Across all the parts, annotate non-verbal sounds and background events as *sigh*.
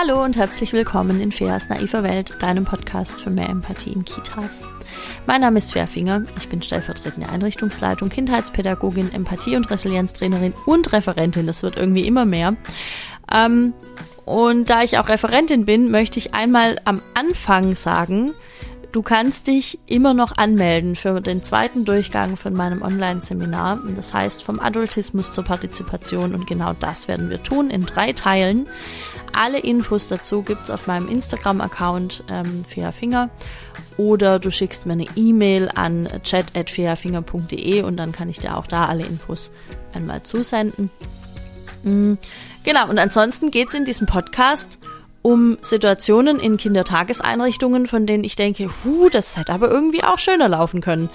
Hallo und herzlich willkommen in Feas naiver Welt, deinem Podcast für mehr Empathie in Kitas. Mein Name ist Svea Finger, ich bin stellvertretende Einrichtungsleitung, Kindheitspädagogin, Empathie- und Resilienztrainerin und Referentin, das wird irgendwie immer mehr. Ähm, und da ich auch Referentin bin, möchte ich einmal am Anfang sagen, Du kannst dich immer noch anmelden für den zweiten Durchgang von meinem Online-Seminar. Das heißt vom Adultismus zur Partizipation und genau das werden wir tun in drei Teilen. Alle Infos dazu gibt es auf meinem Instagram-Account ähm, Finger oder du schickst mir eine E-Mail an chat.feafinger.de und dann kann ich dir auch da alle Infos einmal zusenden. Mhm. Genau, und ansonsten geht es in diesem Podcast um Situationen in Kindertageseinrichtungen, von denen ich denke, huh, das hätte aber irgendwie auch schöner laufen können.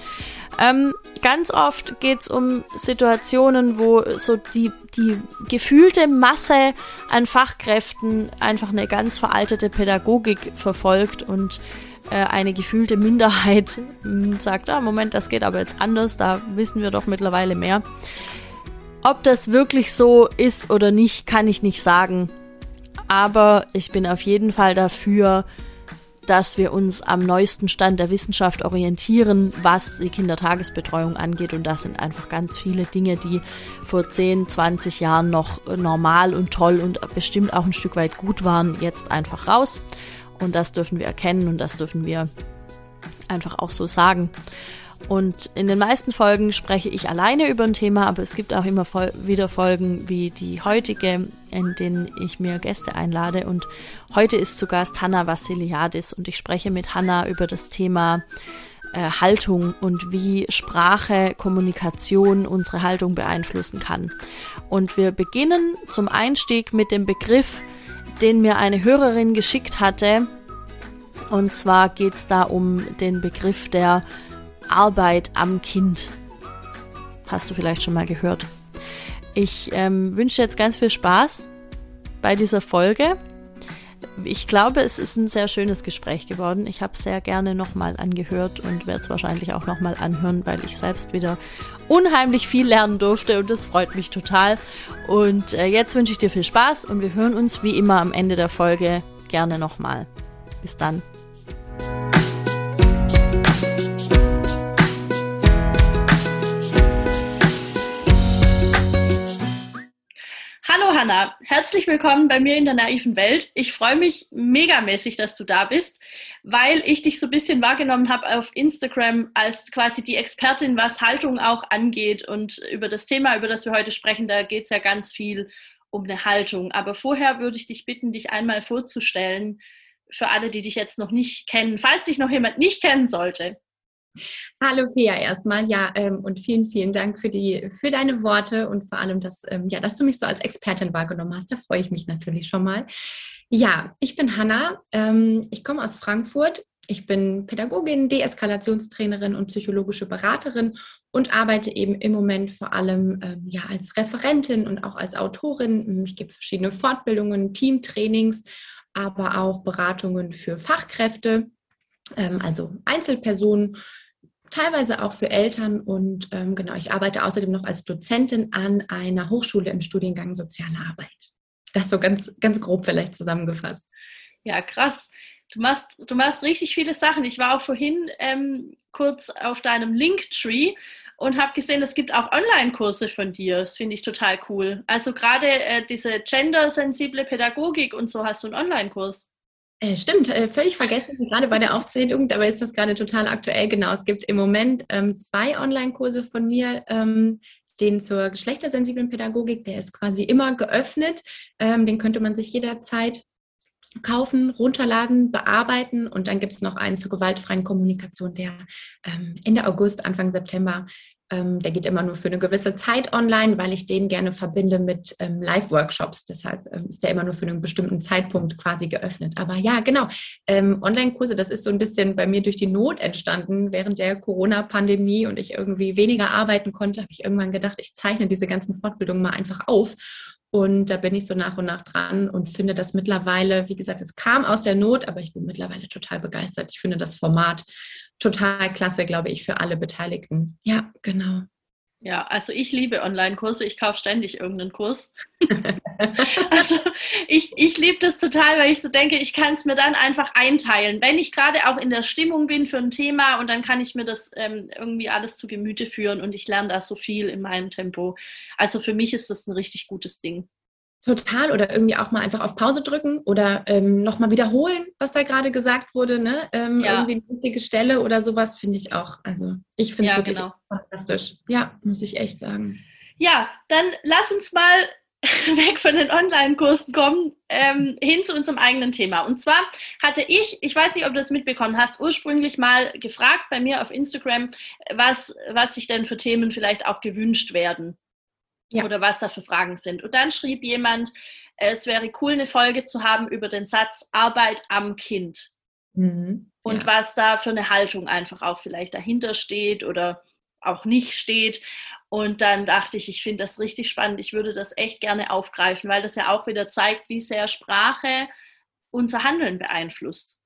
Ähm, ganz oft geht es um Situationen, wo so die, die gefühlte Masse an Fachkräften einfach eine ganz veraltete Pädagogik verfolgt und äh, eine gefühlte Minderheit äh, sagt, ah, Moment, das geht aber jetzt anders, da wissen wir doch mittlerweile mehr. Ob das wirklich so ist oder nicht, kann ich nicht sagen. Aber ich bin auf jeden Fall dafür, dass wir uns am neuesten Stand der Wissenschaft orientieren, was die Kindertagesbetreuung angeht. Und das sind einfach ganz viele Dinge, die vor 10, 20 Jahren noch normal und toll und bestimmt auch ein Stück weit gut waren, jetzt einfach raus. Und das dürfen wir erkennen und das dürfen wir einfach auch so sagen. Und in den meisten Folgen spreche ich alleine über ein Thema, aber es gibt auch immer wieder Folgen wie die heutige, in denen ich mir Gäste einlade. Und heute ist zu Gast Hanna Vassiliadis und ich spreche mit Hanna über das Thema äh, Haltung und wie Sprache, Kommunikation unsere Haltung beeinflussen kann. Und wir beginnen zum Einstieg mit dem Begriff, den mir eine Hörerin geschickt hatte. Und zwar geht es da um den Begriff der Arbeit am Kind. Hast du vielleicht schon mal gehört. Ich ähm, wünsche jetzt ganz viel Spaß bei dieser Folge. Ich glaube, es ist ein sehr schönes Gespräch geworden. Ich habe es sehr gerne nochmal angehört und werde es wahrscheinlich auch nochmal anhören, weil ich selbst wieder unheimlich viel lernen durfte und das freut mich total. Und äh, jetzt wünsche ich dir viel Spaß und wir hören uns wie immer am Ende der Folge gerne nochmal. Bis dann. Hallo Hanna, herzlich willkommen bei mir in der naiven Welt. Ich freue mich megamäßig, dass du da bist, weil ich dich so ein bisschen wahrgenommen habe auf Instagram als quasi die Expertin, was Haltung auch angeht. Und über das Thema, über das wir heute sprechen, da geht es ja ganz viel um eine Haltung. Aber vorher würde ich dich bitten, dich einmal vorzustellen für alle, die dich jetzt noch nicht kennen, falls dich noch jemand nicht kennen sollte. Hallo Fea erstmal, ja, ähm, und vielen, vielen Dank für, die, für deine Worte und vor allem, dass, ähm, ja, dass du mich so als Expertin wahrgenommen hast. Da freue ich mich natürlich schon mal. Ja, ich bin Hanna, ähm, ich komme aus Frankfurt. Ich bin Pädagogin, Deeskalationstrainerin und psychologische Beraterin und arbeite eben im Moment vor allem ähm, ja, als Referentin und auch als Autorin. Ich gebe verschiedene Fortbildungen, Teamtrainings, aber auch Beratungen für Fachkräfte, ähm, also Einzelpersonen teilweise auch für Eltern. Und ähm, genau, ich arbeite außerdem noch als Dozentin an einer Hochschule im Studiengang Soziale Arbeit. Das so ganz, ganz grob vielleicht zusammengefasst. Ja, krass. Du machst, du machst richtig viele Sachen. Ich war auch vorhin ähm, kurz auf deinem Linktree und habe gesehen, es gibt auch Online-Kurse von dir. Das finde ich total cool. Also gerade äh, diese gendersensible Pädagogik und so hast du einen Online-Kurs. Äh, stimmt, äh, völlig vergessen, gerade bei der Aufzählung, dabei ist das gerade total aktuell. Genau, es gibt im Moment ähm, zwei Online-Kurse von mir, ähm, den zur geschlechtersensiblen Pädagogik, der ist quasi immer geöffnet. Ähm, den könnte man sich jederzeit kaufen, runterladen, bearbeiten und dann gibt es noch einen zur gewaltfreien Kommunikation, der ähm, Ende August, Anfang September ähm, der geht immer nur für eine gewisse Zeit online, weil ich den gerne verbinde mit ähm, Live-Workshops. Deshalb ähm, ist der immer nur für einen bestimmten Zeitpunkt quasi geöffnet. Aber ja, genau. Ähm, Online-Kurse, das ist so ein bisschen bei mir durch die Not entstanden während der Corona-Pandemie und ich irgendwie weniger arbeiten konnte, habe ich irgendwann gedacht, ich zeichne diese ganzen Fortbildungen mal einfach auf und da bin ich so nach und nach dran und finde das mittlerweile, wie gesagt, es kam aus der Not, aber ich bin mittlerweile total begeistert. Ich finde das Format total klasse, glaube ich, für alle Beteiligten. Ja, genau. Ja, also ich liebe Online-Kurse. Ich kaufe ständig irgendeinen Kurs. *laughs* also ich, ich liebe das total, weil ich so denke, ich kann es mir dann einfach einteilen. Wenn ich gerade auch in der Stimmung bin für ein Thema und dann kann ich mir das ähm, irgendwie alles zu Gemüte führen und ich lerne da so viel in meinem Tempo. Also für mich ist das ein richtig gutes Ding. Total oder irgendwie auch mal einfach auf Pause drücken oder ähm, nochmal wiederholen, was da gerade gesagt wurde, ne? Ähm, ja. Irgendwie eine wichtige Stelle oder sowas finde ich auch. Also ich finde es ja, wirklich genau. fantastisch. Ja, muss ich echt sagen. Ja, dann lass uns mal *laughs* weg von den Online-Kursen kommen, ähm, hin zu unserem eigenen Thema. Und zwar hatte ich, ich weiß nicht, ob du das mitbekommen hast, ursprünglich mal gefragt bei mir auf Instagram, was, was sich denn für Themen vielleicht auch gewünscht werden ja. oder was da für Fragen sind. Und dann schrieb jemand, es wäre cool, eine Folge zu haben über den Satz Arbeit am Kind. Mhm. Und ja. was da für eine Haltung einfach auch vielleicht dahinter steht oder auch nicht steht. Und dann dachte ich, ich finde das richtig spannend. Ich würde das echt gerne aufgreifen, weil das ja auch wieder zeigt, wie sehr Sprache unser Handeln beeinflusst.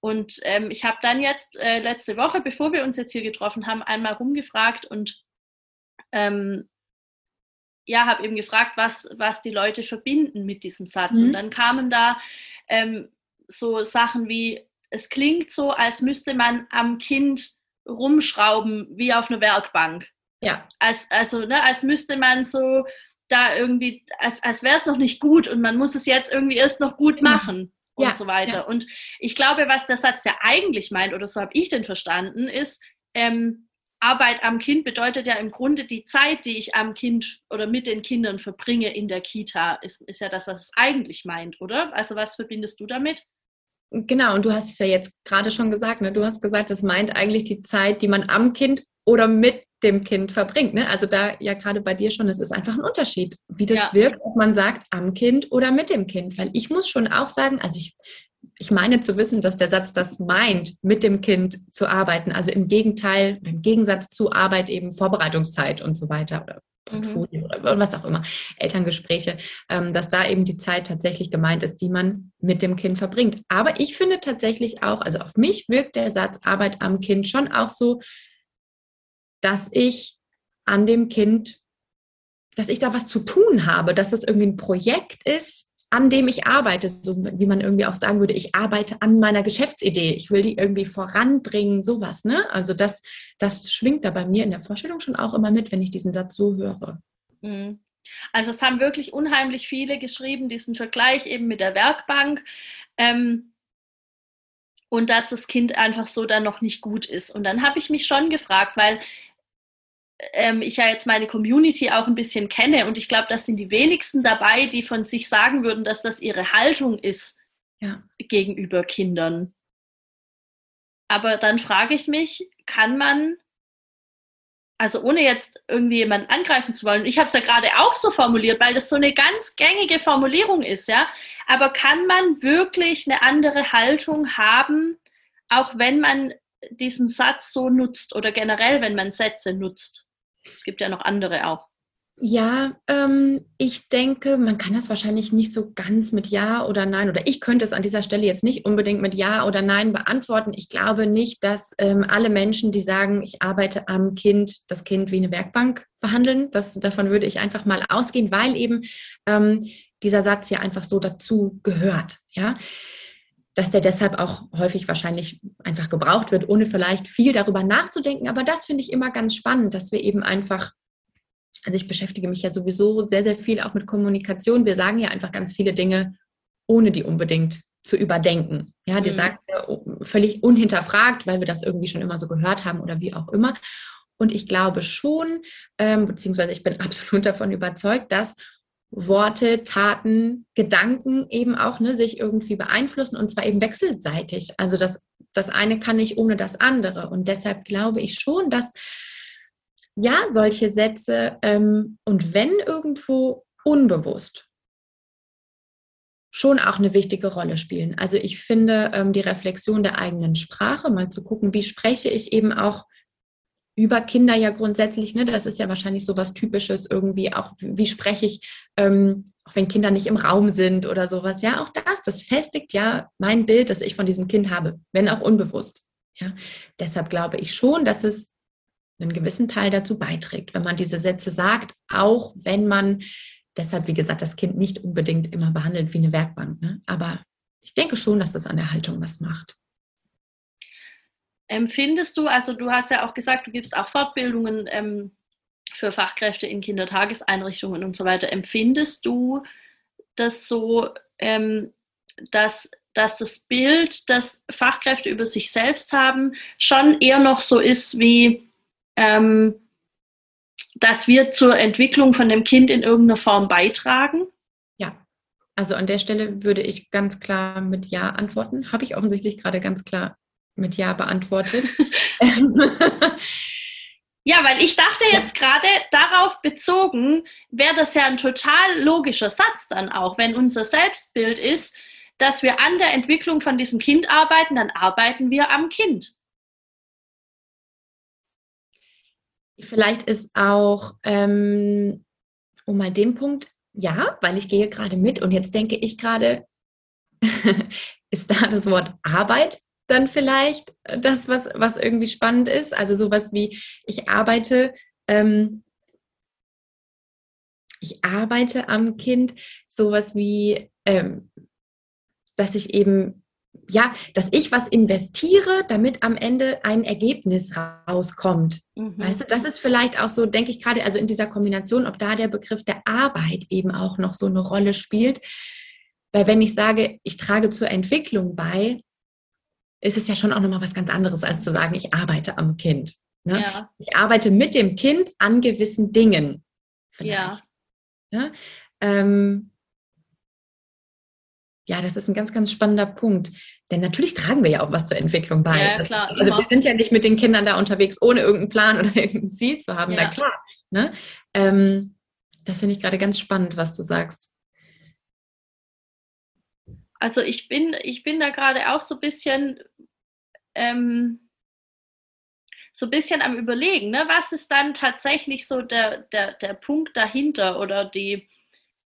Und ähm, ich habe dann jetzt äh, letzte Woche, bevor wir uns jetzt hier getroffen haben, einmal rumgefragt und ähm, ja, habe eben gefragt, was, was die Leute verbinden mit diesem Satz. Mhm. Und dann kamen da ähm, so Sachen wie, es klingt so, als müsste man am Kind rumschrauben wie auf einer Werkbank. Ja. Als, also, ne, als müsste man so da irgendwie, als, als wäre es noch nicht gut und man muss es jetzt irgendwie erst noch gut genau. machen und ja, so weiter. Ja. Und ich glaube, was der Satz ja eigentlich meint, oder so habe ich den verstanden, ist, ähm, Arbeit am Kind bedeutet ja im Grunde die Zeit, die ich am Kind oder mit den Kindern verbringe in der Kita, ist, ist ja das, was es eigentlich meint, oder? Also was verbindest du damit? Genau, und du hast es ja jetzt gerade schon gesagt, ne? du hast gesagt, das meint eigentlich die Zeit, die man am Kind oder mit dem Kind verbringt. Ne? Also da ja gerade bei dir schon, es ist einfach ein Unterschied, wie das ja. wirkt, ob man sagt am Kind oder mit dem Kind. Weil ich muss schon auch sagen, also ich ich meine zu wissen, dass der Satz das meint, mit dem Kind zu arbeiten. Also im Gegenteil, im Gegensatz zu Arbeit eben Vorbereitungszeit und so weiter oder Portfolio mhm. oder was auch immer, Elterngespräche, ähm, dass da eben die Zeit tatsächlich gemeint ist, die man mit dem Kind verbringt. Aber ich finde tatsächlich auch, also auf mich wirkt der Satz Arbeit am Kind schon auch so, dass ich an dem Kind, dass ich da was zu tun habe, dass das irgendwie ein Projekt ist, an dem ich arbeite, so wie man irgendwie auch sagen würde, ich arbeite an meiner Geschäftsidee, ich will die irgendwie voranbringen, sowas, ne? Also das, das schwingt da bei mir in der Vorstellung schon auch immer mit, wenn ich diesen Satz so höre. Mhm. Also es haben wirklich unheimlich viele geschrieben, diesen Vergleich eben mit der Werkbank. Ähm, und dass das Kind einfach so dann noch nicht gut ist. Und dann habe ich mich schon gefragt, weil ähm, ich ja jetzt meine Community auch ein bisschen kenne und ich glaube, das sind die wenigsten dabei, die von sich sagen würden, dass das ihre Haltung ist ja. gegenüber Kindern. Aber dann frage ich mich, kann man, also ohne jetzt irgendwie jemanden angreifen zu wollen, ich habe es ja gerade auch so formuliert, weil das so eine ganz gängige Formulierung ist, ja, aber kann man wirklich eine andere Haltung haben, auch wenn man diesen Satz so nutzt oder generell, wenn man Sätze nutzt? Es gibt ja noch andere auch. Ja, ähm, ich denke, man kann das wahrscheinlich nicht so ganz mit Ja oder Nein oder ich könnte es an dieser Stelle jetzt nicht unbedingt mit Ja oder Nein beantworten. Ich glaube nicht, dass ähm, alle Menschen, die sagen, ich arbeite am Kind, das Kind wie eine Werkbank behandeln. Das, davon würde ich einfach mal ausgehen, weil eben ähm, dieser Satz ja einfach so dazu gehört. Ja dass der deshalb auch häufig wahrscheinlich einfach gebraucht wird, ohne vielleicht viel darüber nachzudenken. Aber das finde ich immer ganz spannend, dass wir eben einfach, also ich beschäftige mich ja sowieso sehr, sehr viel auch mit Kommunikation. Wir sagen ja einfach ganz viele Dinge, ohne die unbedingt zu überdenken. Ja, die mhm. sagen völlig unhinterfragt, weil wir das irgendwie schon immer so gehört haben oder wie auch immer. Und ich glaube schon, ähm, beziehungsweise ich bin *laughs* absolut davon überzeugt, dass Worte, Taten, Gedanken eben auch ne, sich irgendwie beeinflussen und zwar eben wechselseitig. Also das, das eine kann nicht ohne das andere. Und deshalb glaube ich schon, dass ja, solche Sätze ähm, und wenn irgendwo unbewusst schon auch eine wichtige Rolle spielen. Also ich finde ähm, die Reflexion der eigenen Sprache, mal zu gucken, wie spreche ich eben auch über Kinder ja grundsätzlich, ne, das ist ja wahrscheinlich so was Typisches irgendwie, auch wie spreche ich, ähm, auch wenn Kinder nicht im Raum sind oder sowas, ja, auch das, das festigt ja mein Bild, das ich von diesem Kind habe, wenn auch unbewusst. Ja, deshalb glaube ich schon, dass es einen gewissen Teil dazu beiträgt, wenn man diese Sätze sagt, auch wenn man deshalb, wie gesagt, das Kind nicht unbedingt immer behandelt wie eine Werkbank. Ne? Aber ich denke schon, dass das an der Haltung was macht. Empfindest du, also du hast ja auch gesagt, du gibst auch Fortbildungen ähm, für Fachkräfte in Kindertageseinrichtungen und so weiter. Empfindest du das so, ähm, dass, dass das Bild, das Fachkräfte über sich selbst haben, schon eher noch so ist wie, ähm, dass wir zur Entwicklung von dem Kind in irgendeiner Form beitragen? Ja, also an der Stelle würde ich ganz klar mit Ja antworten. Habe ich offensichtlich gerade ganz klar mit Ja beantwortet. *laughs* *laughs* ja, weil ich dachte jetzt gerade darauf bezogen, wäre das ja ein total logischer Satz dann auch, wenn unser Selbstbild ist, dass wir an der Entwicklung von diesem Kind arbeiten, dann arbeiten wir am Kind. Vielleicht ist auch, ähm, um mal den Punkt, ja, weil ich gehe gerade mit und jetzt denke ich gerade, *laughs* ist da das Wort Arbeit dann vielleicht das, was, was irgendwie spannend ist. Also sowas wie, ich arbeite, ähm, ich arbeite am Kind, sowas wie, ähm, dass ich eben, ja, dass ich was investiere, damit am Ende ein Ergebnis rauskommt. Mhm. Weißt du, das ist vielleicht auch so, denke ich gerade, also in dieser Kombination, ob da der Begriff der Arbeit eben auch noch so eine Rolle spielt. Weil wenn ich sage, ich trage zur Entwicklung bei, ist es ja schon auch nochmal was ganz anderes, als zu sagen, ich arbeite am Kind. Ne? Ja. Ich arbeite mit dem Kind an gewissen Dingen. Vielleicht. Ja. Ja? Ähm, ja, das ist ein ganz, ganz spannender Punkt. Denn natürlich tragen wir ja auch was zur Entwicklung bei. Ja, klar. also immer. wir sind ja nicht mit den Kindern da unterwegs, ohne irgendeinen Plan oder *laughs* irgendein Ziel zu haben. Ja. Na klar. Ne? Ähm, das finde ich gerade ganz spannend, was du sagst. Also ich bin, ich bin da gerade auch so ein bisschen, ähm, so ein bisschen am Überlegen, ne? was ist dann tatsächlich so der, der, der Punkt dahinter oder die,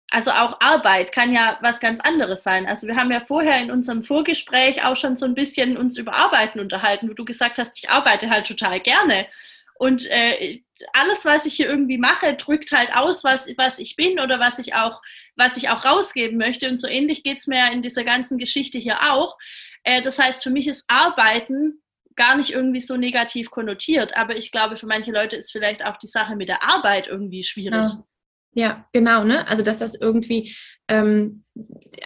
also auch Arbeit kann ja was ganz anderes sein. Also wir haben ja vorher in unserem Vorgespräch auch schon so ein bisschen uns über Arbeiten unterhalten, wo du gesagt hast, ich arbeite halt total gerne. Und äh, alles, was ich hier irgendwie mache, drückt halt aus, was, was ich bin oder was ich auch, was ich auch rausgeben möchte. Und so ähnlich geht es mir in dieser ganzen Geschichte hier auch. Äh, das heißt, für mich ist Arbeiten gar nicht irgendwie so negativ konnotiert. Aber ich glaube, für manche Leute ist vielleicht auch die Sache mit der Arbeit irgendwie schwierig. Ja. Ja, genau, ne? Also dass das irgendwie, ähm,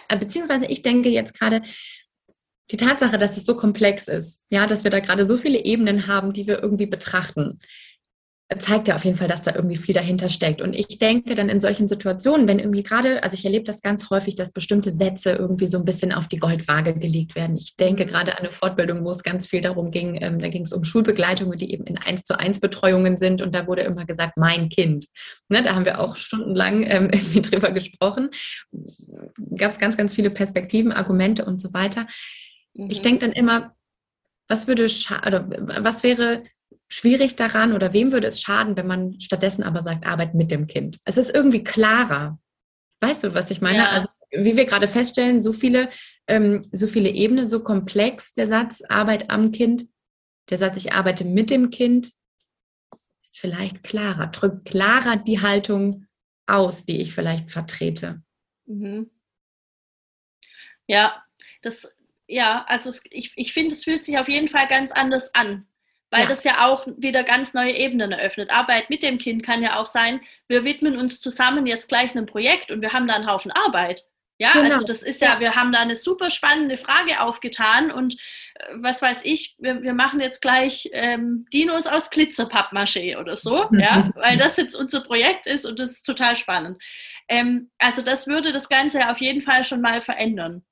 beziehungsweise ich denke jetzt gerade, die Tatsache, dass es so komplex ist, ja, dass wir da gerade so viele Ebenen haben, die wir irgendwie betrachten, zeigt ja auf jeden Fall, dass da irgendwie viel dahinter steckt. Und ich denke dann in solchen Situationen, wenn irgendwie gerade, also ich erlebe das ganz häufig, dass bestimmte Sätze irgendwie so ein bisschen auf die Goldwaage gelegt werden. Ich denke mhm. gerade an eine Fortbildung, wo es ganz viel darum ging, ähm, da ging es um Schulbegleitungen, die eben in eins zu eins Betreuungen sind. Und da wurde immer gesagt, mein Kind. Ne, da haben wir auch stundenlang ähm, *laughs* irgendwie drüber gesprochen. Gab es ganz, ganz viele Perspektiven, Argumente und so weiter. Mhm. Ich denke dann immer, was würde oder was wäre schwierig daran oder wem würde es schaden, wenn man stattdessen aber sagt, Arbeit mit dem Kind? Es ist irgendwie klarer. Weißt du, was ich meine? Ja. Also, wie wir gerade feststellen, so viele, ähm, so viele Ebenen, so komplex der Satz Arbeit am Kind, der Satz ich arbeite mit dem Kind, ist vielleicht klarer, drückt klarer die Haltung aus, die ich vielleicht vertrete. Mhm. Ja, das, ja, also es, ich, ich finde, es fühlt sich auf jeden Fall ganz anders an weil ja. das ja auch wieder ganz neue Ebenen eröffnet. Arbeit mit dem Kind kann ja auch sein, wir widmen uns zusammen jetzt gleich einem Projekt und wir haben da einen Haufen Arbeit. Ja, genau. also das ist ja, ja, wir haben da eine super spannende Frage aufgetan und äh, was weiß ich, wir, wir machen jetzt gleich ähm, Dinos aus Glitzerpappmaché oder so, *laughs* ja, weil das jetzt unser Projekt ist und das ist total spannend. Ähm, also das würde das Ganze auf jeden Fall schon mal verändern.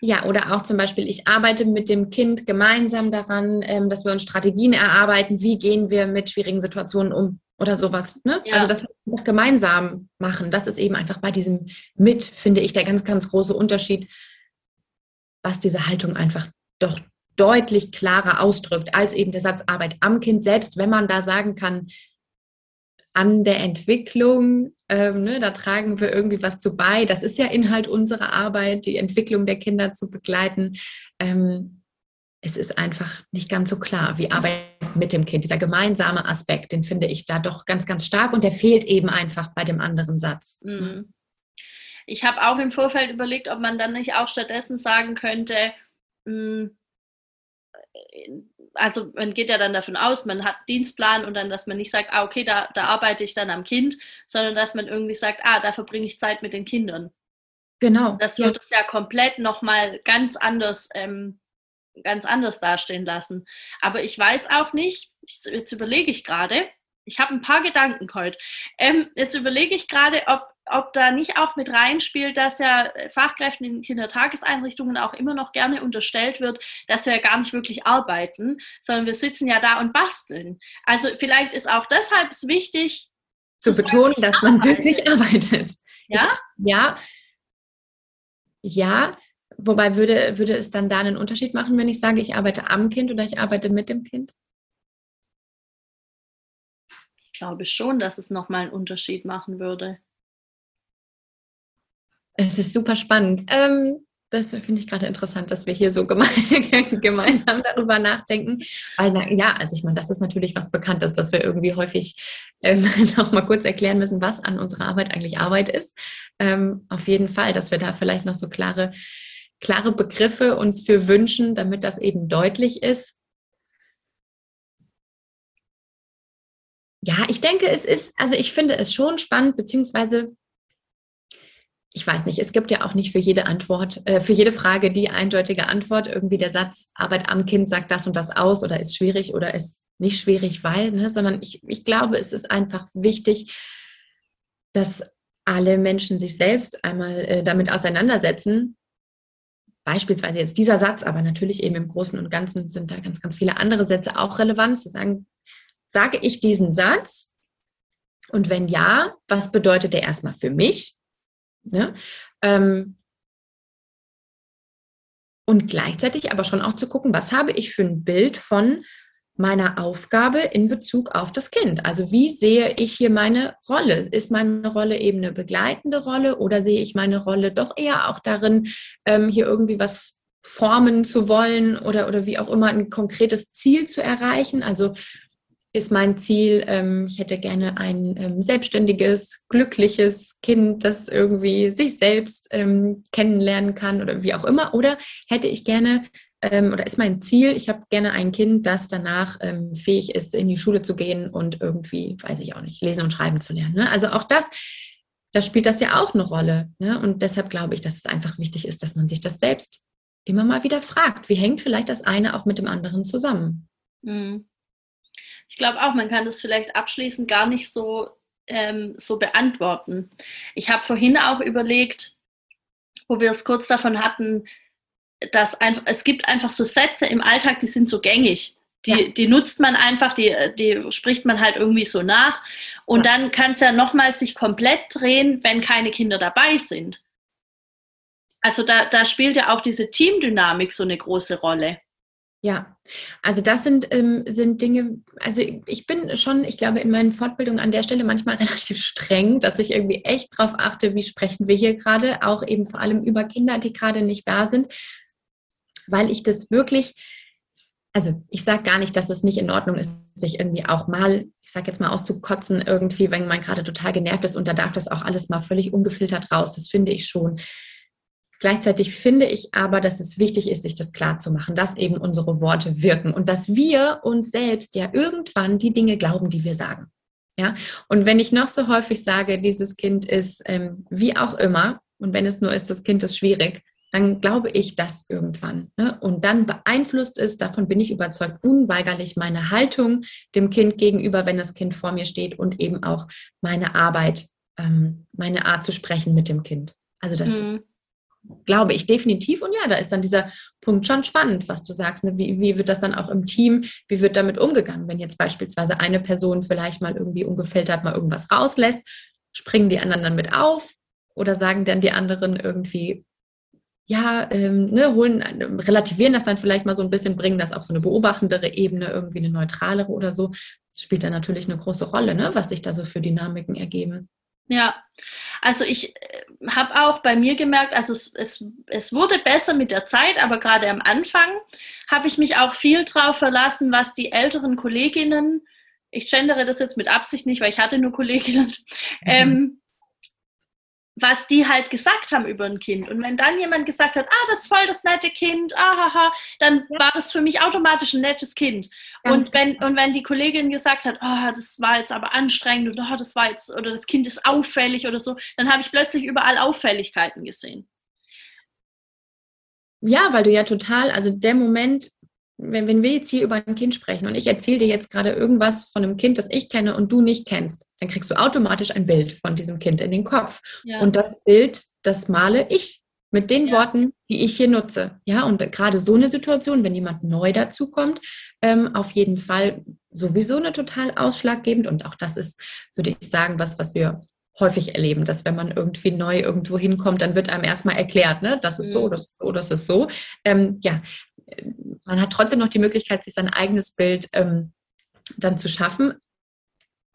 Ja, oder auch zum Beispiel, ich arbeite mit dem Kind gemeinsam daran, ähm, dass wir uns Strategien erarbeiten, wie gehen wir mit schwierigen Situationen um oder sowas. Ne? Ja. Also das einfach gemeinsam machen. Das ist eben einfach bei diesem Mit, finde ich, der ganz, ganz große Unterschied, was diese Haltung einfach doch deutlich klarer ausdrückt, als eben der Satz Arbeit am Kind, selbst wenn man da sagen kann, an der Entwicklung, ähm, ne, da tragen wir irgendwie was zu bei. Das ist ja Inhalt unserer Arbeit, die Entwicklung der Kinder zu begleiten. Ähm, es ist einfach nicht ganz so klar, wie Arbeit mit dem Kind. Dieser gemeinsame Aspekt, den finde ich da doch ganz, ganz stark und der fehlt eben einfach bei dem anderen Satz. Mhm. Ich habe auch im Vorfeld überlegt, ob man dann nicht auch stattdessen sagen könnte, mh, hm, also man geht ja dann davon aus, man hat Dienstplan und dann, dass man nicht sagt, ah, okay, da, da arbeite ich dann am Kind, sondern dass man irgendwie sagt, ah, da verbringe ich Zeit mit den Kindern. Genau. Das wird ja. es ja komplett nochmal ganz anders, ähm, ganz anders dastehen lassen. Aber ich weiß auch nicht, jetzt überlege ich gerade, ich habe ein paar Gedanken heute. Ähm, jetzt überlege ich gerade, ob, ob da nicht auch mit reinspielt, dass ja Fachkräften in Kindertageseinrichtungen auch immer noch gerne unterstellt wird, dass wir ja gar nicht wirklich arbeiten, sondern wir sitzen ja da und basteln. Also vielleicht ist auch deshalb wichtig, zu, zu betonen, sagen, dass man arbeite. wirklich arbeitet. Ja? Ich, ja. Ja, wobei würde, würde es dann da einen Unterschied machen, wenn ich sage, ich arbeite am Kind oder ich arbeite mit dem Kind? glaube schon, dass es nochmal einen Unterschied machen würde. Es ist super spannend. Ähm, das finde ich gerade interessant, dass wir hier so geme *laughs* gemeinsam darüber nachdenken. Weil, na, ja, also ich meine, das ist natürlich was Bekanntes, dass wir irgendwie häufig ähm, *laughs* noch mal kurz erklären müssen, was an unserer Arbeit eigentlich Arbeit ist. Ähm, auf jeden Fall, dass wir da vielleicht noch so klare, klare Begriffe uns für wünschen, damit das eben deutlich ist. Ja, ich denke, es ist, also ich finde es schon spannend, beziehungsweise ich weiß nicht, es gibt ja auch nicht für jede Antwort, äh, für jede Frage die eindeutige Antwort. Irgendwie der Satz, Arbeit am Kind sagt das und das aus oder ist schwierig oder ist nicht schwierig, weil, ne, sondern ich, ich glaube, es ist einfach wichtig, dass alle Menschen sich selbst einmal äh, damit auseinandersetzen. Beispielsweise jetzt dieser Satz, aber natürlich eben im Großen und Ganzen sind da ganz, ganz viele andere Sätze auch relevant, zu sagen, Sage ich diesen Satz? Und wenn ja, was bedeutet der erstmal für mich? Ne? Ähm, und gleichzeitig aber schon auch zu gucken, was habe ich für ein Bild von meiner Aufgabe in Bezug auf das Kind. Also wie sehe ich hier meine Rolle? Ist meine Rolle eben eine begleitende Rolle oder sehe ich meine Rolle doch eher auch darin, ähm, hier irgendwie was formen zu wollen oder, oder wie auch immer ein konkretes Ziel zu erreichen? Also ist mein Ziel, ähm, ich hätte gerne ein ähm, selbstständiges, glückliches Kind, das irgendwie sich selbst ähm, kennenlernen kann oder wie auch immer. Oder hätte ich gerne, ähm, oder ist mein Ziel, ich habe gerne ein Kind, das danach ähm, fähig ist, in die Schule zu gehen und irgendwie, weiß ich auch nicht, lesen und schreiben zu lernen. Ne? Also auch das, da spielt das ja auch eine Rolle. Ne? Und deshalb glaube ich, dass es einfach wichtig ist, dass man sich das selbst immer mal wieder fragt. Wie hängt vielleicht das eine auch mit dem anderen zusammen? Mhm ich glaube auch, man kann das vielleicht abschließend gar nicht so, ähm, so beantworten. Ich habe vorhin auch überlegt, wo wir es kurz davon hatten, dass einfach, es gibt einfach so Sätze im Alltag, die sind so gängig. Die, ja. die nutzt man einfach, die, die spricht man halt irgendwie so nach. Und ja. dann kann es ja nochmal sich komplett drehen, wenn keine Kinder dabei sind. Also da, da spielt ja auch diese Teamdynamik so eine große Rolle. Ja, also das sind, ähm, sind Dinge, also ich bin schon, ich glaube, in meinen Fortbildungen an der Stelle manchmal *laughs* relativ streng, dass ich irgendwie echt darauf achte, wie sprechen wir hier gerade, auch eben vor allem über Kinder, die gerade nicht da sind, weil ich das wirklich, also ich sage gar nicht, dass es nicht in Ordnung ist, sich irgendwie auch mal, ich sage jetzt mal auszukotzen irgendwie, wenn man gerade total genervt ist und da darf das auch alles mal völlig ungefiltert raus, das finde ich schon. Gleichzeitig finde ich aber, dass es wichtig ist, sich das klar zu machen, dass eben unsere Worte wirken und dass wir uns selbst ja irgendwann die Dinge glauben, die wir sagen. Ja, und wenn ich noch so häufig sage, dieses Kind ist ähm, wie auch immer, und wenn es nur ist, das Kind ist schwierig, dann glaube ich das irgendwann. Ne? Und dann beeinflusst es, davon bin ich überzeugt, unweigerlich meine Haltung dem Kind gegenüber, wenn das Kind vor mir steht und eben auch meine Arbeit, ähm, meine Art zu sprechen mit dem Kind. Also das mhm glaube ich definitiv. Und ja, da ist dann dieser Punkt schon spannend, was du sagst. Ne? Wie, wie wird das dann auch im Team, wie wird damit umgegangen? Wenn jetzt beispielsweise eine Person vielleicht mal irgendwie ungefiltert mal irgendwas rauslässt, springen die anderen dann mit auf oder sagen dann die anderen irgendwie, ja, ähm, ne, holen, relativieren das dann vielleicht mal so ein bisschen, bringen das auf so eine beobachtendere Ebene, irgendwie eine neutralere oder so. Spielt dann natürlich eine große Rolle, ne, was sich da so für Dynamiken ergeben. Ja, also ich äh, habe auch bei mir gemerkt, also es, es, es wurde besser mit der Zeit, aber gerade am Anfang habe ich mich auch viel drauf verlassen, was die älteren Kolleginnen, ich gendere das jetzt mit Absicht nicht, weil ich hatte nur Kolleginnen, mhm. ähm, was die halt gesagt haben über ein Kind. Und wenn dann jemand gesagt hat, ah, das ist voll das nette Kind, ahaha, dann war das für mich automatisch ein nettes Kind. und wenn, und wenn die Kollegin gesagt hat, oh, das war jetzt aber anstrengend oder oh, das war jetzt, oder das Kind ist auffällig oder so, dann habe ich plötzlich überall Auffälligkeiten gesehen. Ja, weil du ja total, also der Moment, wenn, wenn wir jetzt hier über ein Kind sprechen und ich erzähle dir jetzt gerade irgendwas von einem Kind, das ich kenne und du nicht kennst, dann kriegst du automatisch ein Bild von diesem Kind in den Kopf. Ja. Und das Bild, das male ich mit den ja. Worten, die ich hier nutze. Ja, und gerade so eine Situation, wenn jemand neu dazukommt, ähm, auf jeden Fall sowieso eine total ausschlaggebend. Und auch das ist, würde ich sagen, was, was wir häufig erleben, dass wenn man irgendwie neu irgendwo hinkommt, dann wird einem erstmal erklärt, ne, das ist so, mhm. das ist so, das ist so. Ähm, ja, man hat trotzdem noch die Möglichkeit, sich sein eigenes Bild ähm, dann zu schaffen.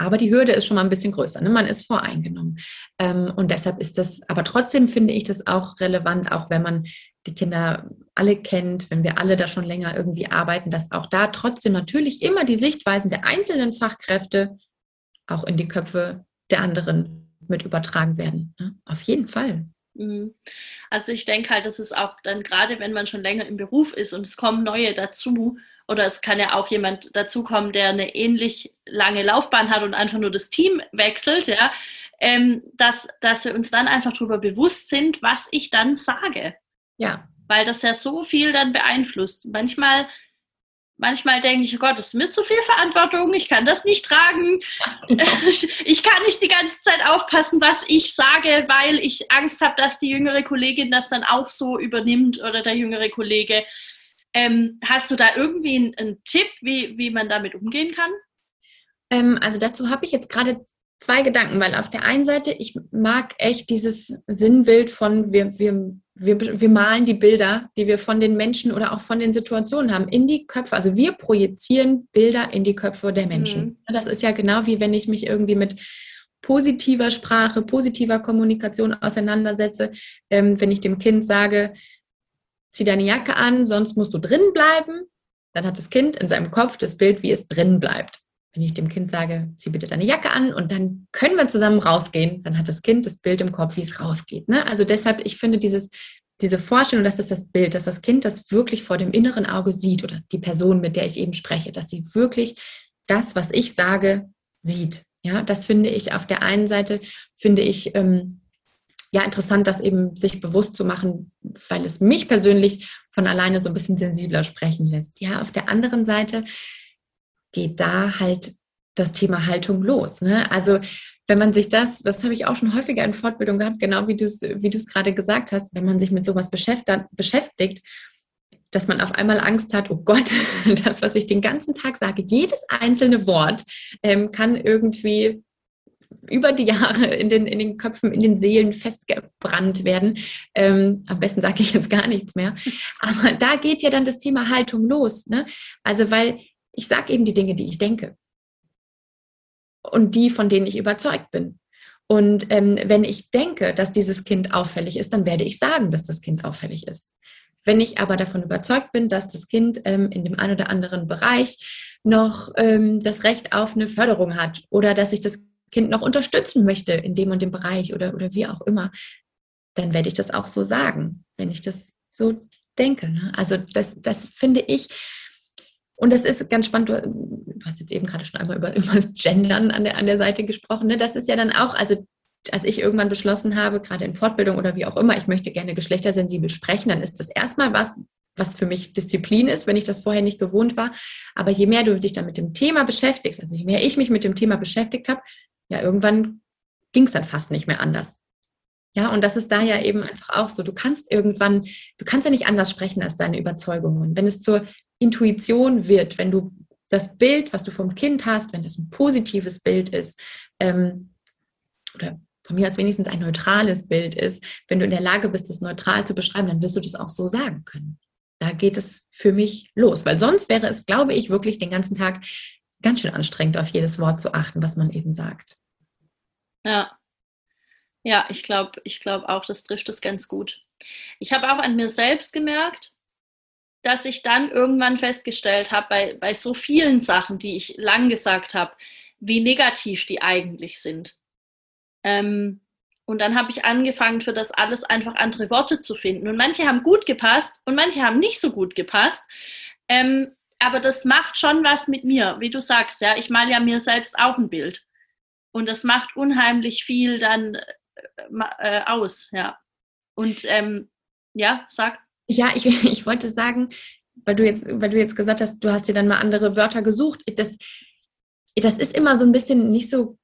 Aber die Hürde ist schon mal ein bisschen größer. Ne? Man ist voreingenommen. Ähm, und deshalb ist das, aber trotzdem finde ich das auch relevant, auch wenn man die Kinder alle kennt, wenn wir alle da schon länger irgendwie arbeiten, dass auch da trotzdem natürlich immer die Sichtweisen der einzelnen Fachkräfte auch in die Köpfe der anderen mit übertragen werden. Ne? Auf jeden Fall. Mhm. Also ich denke halt, das ist auch dann gerade, wenn man schon länger im Beruf ist und es kommen neue dazu, oder es kann ja auch jemand dazukommen, der eine ähnlich lange Laufbahn hat und einfach nur das Team wechselt, ja, ähm, dass, dass wir uns dann einfach darüber bewusst sind, was ich dann sage. Ja. Weil das ja so viel dann beeinflusst. Manchmal manchmal denke ich, oh Gott, das ist mir zu viel Verantwortung, ich kann das nicht tragen. *laughs* ich kann nicht die ganze Zeit aufpassen, was ich sage, weil ich Angst habe, dass die jüngere Kollegin das dann auch so übernimmt oder der jüngere Kollege. Ähm, hast du da irgendwie einen, Tipp, wie, wie man damit umgehen kann? Ähm, also dazu habe ich jetzt gerade zwei Gedanken, weil auf der einen Seite, ich mag echt dieses Sinnbild von, wir, wir, wir, wir malen die Bilder, die wir von den Menschen oder auch von den Situationen haben, in die Köpfe. Also wir projizieren Bilder in die Köpfe der Menschen. Mhm. Das ist ja genau wie wenn ich mich irgendwie mit positiver Sprache, positiver Kommunikation auseinandersetze. Ähm, wenn ich dem Kind sage, zieh deine Jacke an, sonst musst du drin bleiben, dann hat das Kind in seinem Kopf das Bild, wie es drin bleibt wenn ich dem Kind sage, zieh bitte deine Jacke an und dann können wir zusammen rausgehen, dann hat das Kind das Bild im Kopf, wie es rausgeht. Ne? Also deshalb, ich finde dieses, diese Vorstellung, dass das das Bild, dass das Kind das wirklich vor dem inneren Auge sieht oder die Person, mit der ich eben spreche, dass sie wirklich das, was ich sage, sieht. Ja, das finde ich auf der einen Seite, finde ich, ähm, ja, interessant, das eben sich bewusst zu machen, weil es mich persönlich von alleine so ein bisschen sensibler sprechen lässt. Ja, auf der anderen Seite geht da halt das Thema Haltung los. Ne? Also wenn man sich das, das habe ich auch schon häufiger in Fortbildung gehabt, genau wie du es wie gerade gesagt hast, wenn man sich mit sowas beschäftigt, dass man auf einmal Angst hat, oh Gott, *laughs* das, was ich den ganzen Tag sage, jedes einzelne Wort ähm, kann irgendwie über die Jahre in den, in den Köpfen, in den Seelen festgebrannt werden. Ähm, am besten sage ich jetzt gar nichts mehr. Aber da geht ja dann das Thema Haltung los. Ne? Also weil ich sage eben die Dinge, die ich denke. Und die, von denen ich überzeugt bin. Und ähm, wenn ich denke, dass dieses Kind auffällig ist, dann werde ich sagen, dass das Kind auffällig ist. Wenn ich aber davon überzeugt bin, dass das Kind ähm, in dem einen oder anderen Bereich noch ähm, das Recht auf eine Förderung hat oder dass ich das Kind noch unterstützen möchte in dem und dem Bereich oder, oder wie auch immer, dann werde ich das auch so sagen, wenn ich das so denke. Ne? Also das, das finde ich und das ist ganz spannend, du, du hast jetzt eben gerade schon einmal über, *laughs* über das Gendern an der, an der Seite gesprochen. Ne? Das ist ja dann auch, also als ich irgendwann beschlossen habe, gerade in Fortbildung oder wie auch immer, ich möchte gerne geschlechtersensibel sprechen, dann ist das erstmal was, was für mich Disziplin ist, wenn ich das vorher nicht gewohnt war. Aber je mehr du dich dann mit dem Thema beschäftigst, also je mehr ich mich mit dem Thema beschäftigt habe, ja, irgendwann ging es dann fast nicht mehr anders. Ja, und das ist da ja eben einfach auch so. Du kannst irgendwann, du kannst ja nicht anders sprechen als deine Überzeugungen. Wenn es zur Intuition wird, wenn du das Bild, was du vom Kind hast, wenn das ein positives Bild ist, ähm, oder von mir aus wenigstens ein neutrales Bild ist, wenn du in der Lage bist, das neutral zu beschreiben, dann wirst du das auch so sagen können. Da geht es für mich los, weil sonst wäre es, glaube ich, wirklich den ganzen Tag ganz schön anstrengend, auf jedes Wort zu achten, was man eben sagt. Ja, Ja, ich glaube ich glaub auch, das trifft es ganz gut. Ich habe auch an mir selbst gemerkt, dass ich dann irgendwann festgestellt habe, bei, bei so vielen Sachen, die ich lang gesagt habe, wie negativ die eigentlich sind. Ähm, und dann habe ich angefangen, für das alles einfach andere Worte zu finden. Und manche haben gut gepasst und manche haben nicht so gut gepasst. Ähm, aber das macht schon was mit mir, wie du sagst. Ja, ich male ja mir selbst auch ein Bild. Und das macht unheimlich viel dann äh, äh aus. Ja. Und ähm, ja, sag. Ja, ich, *laughs* ich wollte sagen, weil du jetzt, weil du jetzt gesagt hast, du hast dir dann mal andere Wörter gesucht. Das, das ist immer so ein bisschen nicht so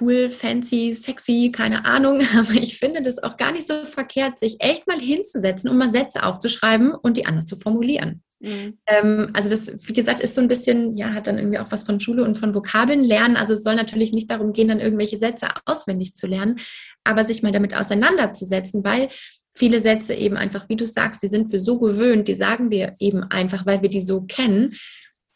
cool, fancy, sexy, keine Ahnung. *laughs* Aber ich finde das auch gar nicht so verkehrt, sich echt mal hinzusetzen und mal Sätze aufzuschreiben und die anders zu formulieren. Mhm. Ähm, also das, wie gesagt, ist so ein bisschen, ja, hat dann irgendwie auch was von Schule und von Vokabeln lernen. Also es soll natürlich nicht darum gehen, dann irgendwelche Sätze auswendig zu lernen, aber sich mal damit auseinanderzusetzen, weil viele Sätze eben einfach, wie du sagst, die sind wir so gewöhnt, die sagen wir eben einfach, weil wir die so kennen,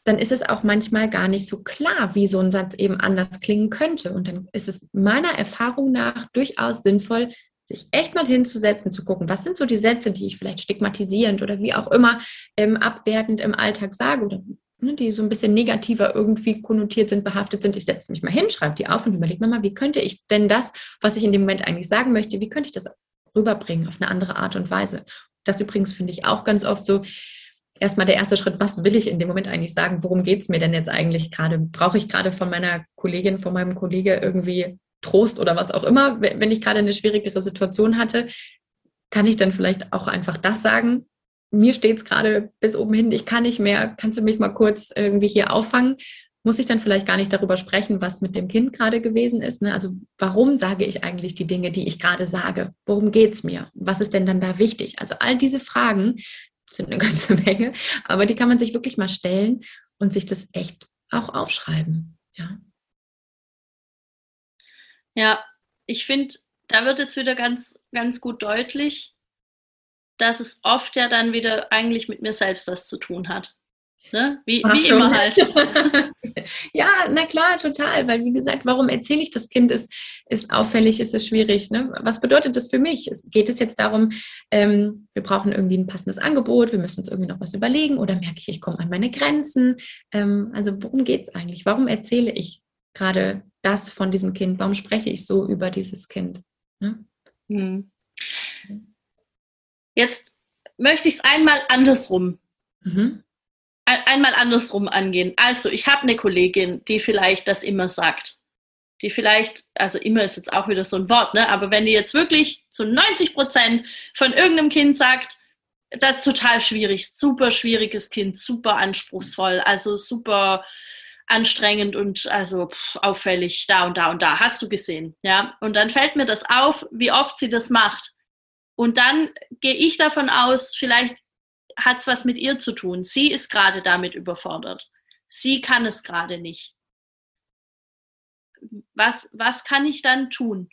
dann ist es auch manchmal gar nicht so klar, wie so ein Satz eben anders klingen könnte. Und dann ist es meiner Erfahrung nach durchaus sinnvoll, sich echt mal hinzusetzen, zu gucken, was sind so die Sätze, die ich vielleicht stigmatisierend oder wie auch immer ähm, abwertend im Alltag sage oder ne, die so ein bisschen negativer irgendwie konnotiert sind, behaftet sind. Ich setze mich mal hin, schreibe die auf und überlege mir mal, wie könnte ich denn das, was ich in dem Moment eigentlich sagen möchte, wie könnte ich das rüberbringen auf eine andere Art und Weise. Das übrigens finde ich auch ganz oft so, erstmal der erste Schritt, was will ich in dem Moment eigentlich sagen? Worum geht es mir denn jetzt eigentlich gerade? Brauche ich gerade von meiner Kollegin, von meinem Kollege irgendwie Trost oder was auch immer, wenn ich gerade eine schwierigere Situation hatte? Kann ich dann vielleicht auch einfach das sagen? Mir steht es gerade bis oben hin, ich kann nicht mehr, kannst du mich mal kurz irgendwie hier auffangen? Muss ich dann vielleicht gar nicht darüber sprechen, was mit dem Kind gerade gewesen ist. Ne? Also warum sage ich eigentlich die Dinge, die ich gerade sage? Worum geht es mir? Was ist denn dann da wichtig? Also all diese Fragen sind eine *laughs* ganze Menge, aber die kann man sich wirklich mal stellen und sich das echt auch aufschreiben. Ja, ja ich finde, da wird jetzt wieder ganz, ganz gut deutlich, dass es oft ja dann wieder eigentlich mit mir selbst was zu tun hat. Ne? Wie, wie immer halt. *laughs* ja, na klar, total. Weil, wie gesagt, warum erzähle ich das Kind? Ist, ist auffällig, ist es schwierig. Ne? Was bedeutet das für mich? Es, geht es jetzt darum, ähm, wir brauchen irgendwie ein passendes Angebot, wir müssen uns irgendwie noch was überlegen oder merke ich, ich komme an meine Grenzen? Ähm, also, worum geht es eigentlich? Warum erzähle ich gerade das von diesem Kind? Warum spreche ich so über dieses Kind? Ne? Hm. Jetzt möchte ich es einmal andersrum mhm einmal andersrum angehen. Also, ich habe eine Kollegin, die vielleicht das immer sagt. Die vielleicht, also immer ist jetzt auch wieder so ein Wort, ne? aber wenn die jetzt wirklich zu 90 Prozent von irgendeinem Kind sagt, das ist total schwierig, super schwieriges Kind, super anspruchsvoll, also super anstrengend und also pff, auffällig da und da und da, hast du gesehen, ja? Und dann fällt mir das auf, wie oft sie das macht. Und dann gehe ich davon aus, vielleicht hat es was mit ihr zu tun. Sie ist gerade damit überfordert. Sie kann es gerade nicht. Was, was kann ich dann tun?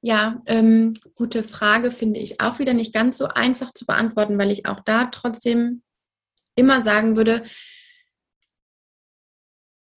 Ja, ähm, gute Frage finde ich auch wieder nicht ganz so einfach zu beantworten, weil ich auch da trotzdem immer sagen würde,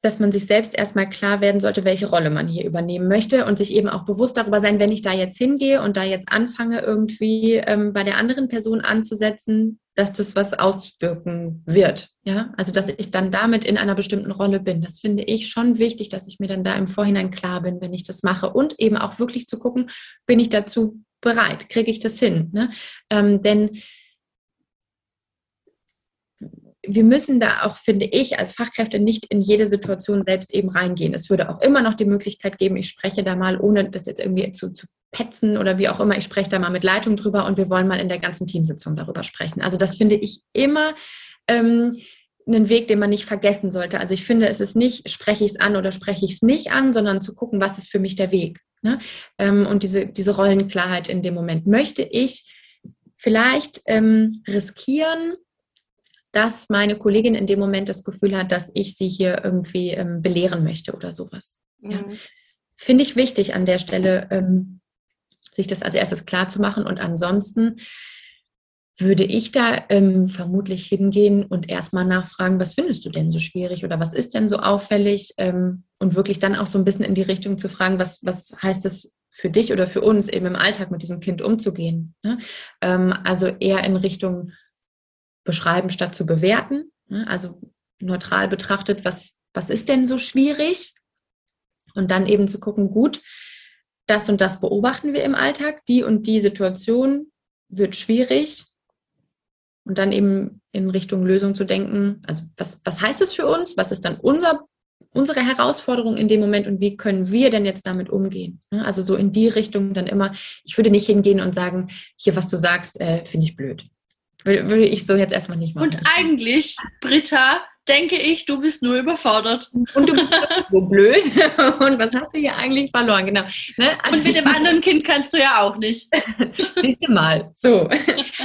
dass man sich selbst erstmal klar werden sollte, welche Rolle man hier übernehmen möchte und sich eben auch bewusst darüber sein, wenn ich da jetzt hingehe und da jetzt anfange, irgendwie ähm, bei der anderen Person anzusetzen, dass das was auswirken wird. Ja, also dass ich dann damit in einer bestimmten Rolle bin. Das finde ich schon wichtig, dass ich mir dann da im Vorhinein klar bin, wenn ich das mache und eben auch wirklich zu gucken, bin ich dazu bereit, kriege ich das hin. Ne? Ähm, denn wir müssen da auch, finde ich, als Fachkräfte nicht in jede Situation selbst eben reingehen. Es würde auch immer noch die Möglichkeit geben, ich spreche da mal, ohne das jetzt irgendwie zu, zu petzen oder wie auch immer, ich spreche da mal mit Leitung drüber und wir wollen mal in der ganzen Teamsitzung darüber sprechen. Also das finde ich immer ähm, einen Weg, den man nicht vergessen sollte. Also ich finde, es ist nicht, spreche ich es an oder spreche ich es nicht an, sondern zu gucken, was ist für mich der Weg. Ne? Ähm, und diese, diese Rollenklarheit in dem Moment. Möchte ich vielleicht ähm, riskieren, dass meine Kollegin in dem Moment das Gefühl hat, dass ich sie hier irgendwie ähm, belehren möchte oder sowas. Mhm. Ja. Finde ich wichtig an der Stelle, ähm, sich das als erstes klar zu machen und ansonsten würde ich da ähm, vermutlich hingehen und erstmal nachfragen, was findest du denn so schwierig oder was ist denn so auffällig ähm, und wirklich dann auch so ein bisschen in die Richtung zu fragen, was, was heißt es für dich oder für uns eben im Alltag mit diesem Kind umzugehen. Ne? Ähm, also eher in Richtung beschreiben statt zu bewerten. Ne? Also neutral betrachtet, was, was ist denn so schwierig? Und dann eben zu gucken, gut, das und das beobachten wir im Alltag, die und die Situation wird schwierig und dann eben in Richtung Lösung zu denken, also was, was heißt es für uns, was ist dann unser, unsere Herausforderung in dem Moment und wie können wir denn jetzt damit umgehen? Ne? Also so in die Richtung dann immer, ich würde nicht hingehen und sagen, hier, was du sagst, äh, finde ich blöd. Würde ich so jetzt erstmal nicht machen. Und eigentlich, Britta, denke ich, du bist nur überfordert. Und du bist so blöd. *laughs* Und was hast du hier eigentlich verloren? Genau. Ne? Also, und mit dem anderen Kind kannst du ja auch nicht. *laughs* Siehst du mal. So.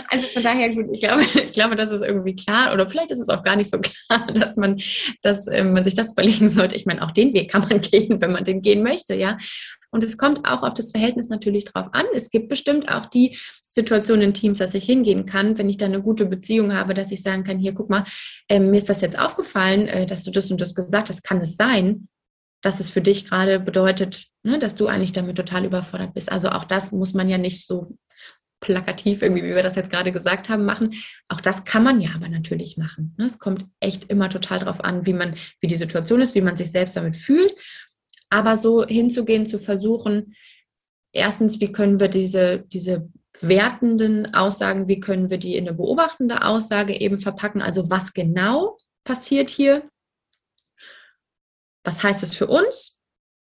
Also von daher, gut, ich glaube, ich glaube, das ist irgendwie klar. Oder vielleicht ist es auch gar nicht so klar, *laughs* dass man, dass ähm, man sich das überlegen sollte. Ich meine, auch den Weg kann man gehen, wenn man den gehen möchte, ja. Und es kommt auch auf das Verhältnis natürlich drauf an. Es gibt bestimmt auch die Situationen in Teams, dass ich hingehen kann, wenn ich da eine gute Beziehung habe, dass ich sagen kann, hier, guck mal, äh, mir ist das jetzt aufgefallen, äh, dass du das und das gesagt hast. Kann es sein, dass es für dich gerade bedeutet, ne, dass du eigentlich damit total überfordert bist? Also auch das muss man ja nicht so plakativ irgendwie, wie wir das jetzt gerade gesagt haben, machen. Auch das kann man ja aber natürlich machen. Ne? Es kommt echt immer total drauf an, wie man, wie die Situation ist, wie man sich selbst damit fühlt aber so hinzugehen, zu versuchen, erstens, wie können wir diese, diese wertenden Aussagen, wie können wir die in eine beobachtende Aussage eben verpacken? Also was genau passiert hier? Was heißt es für uns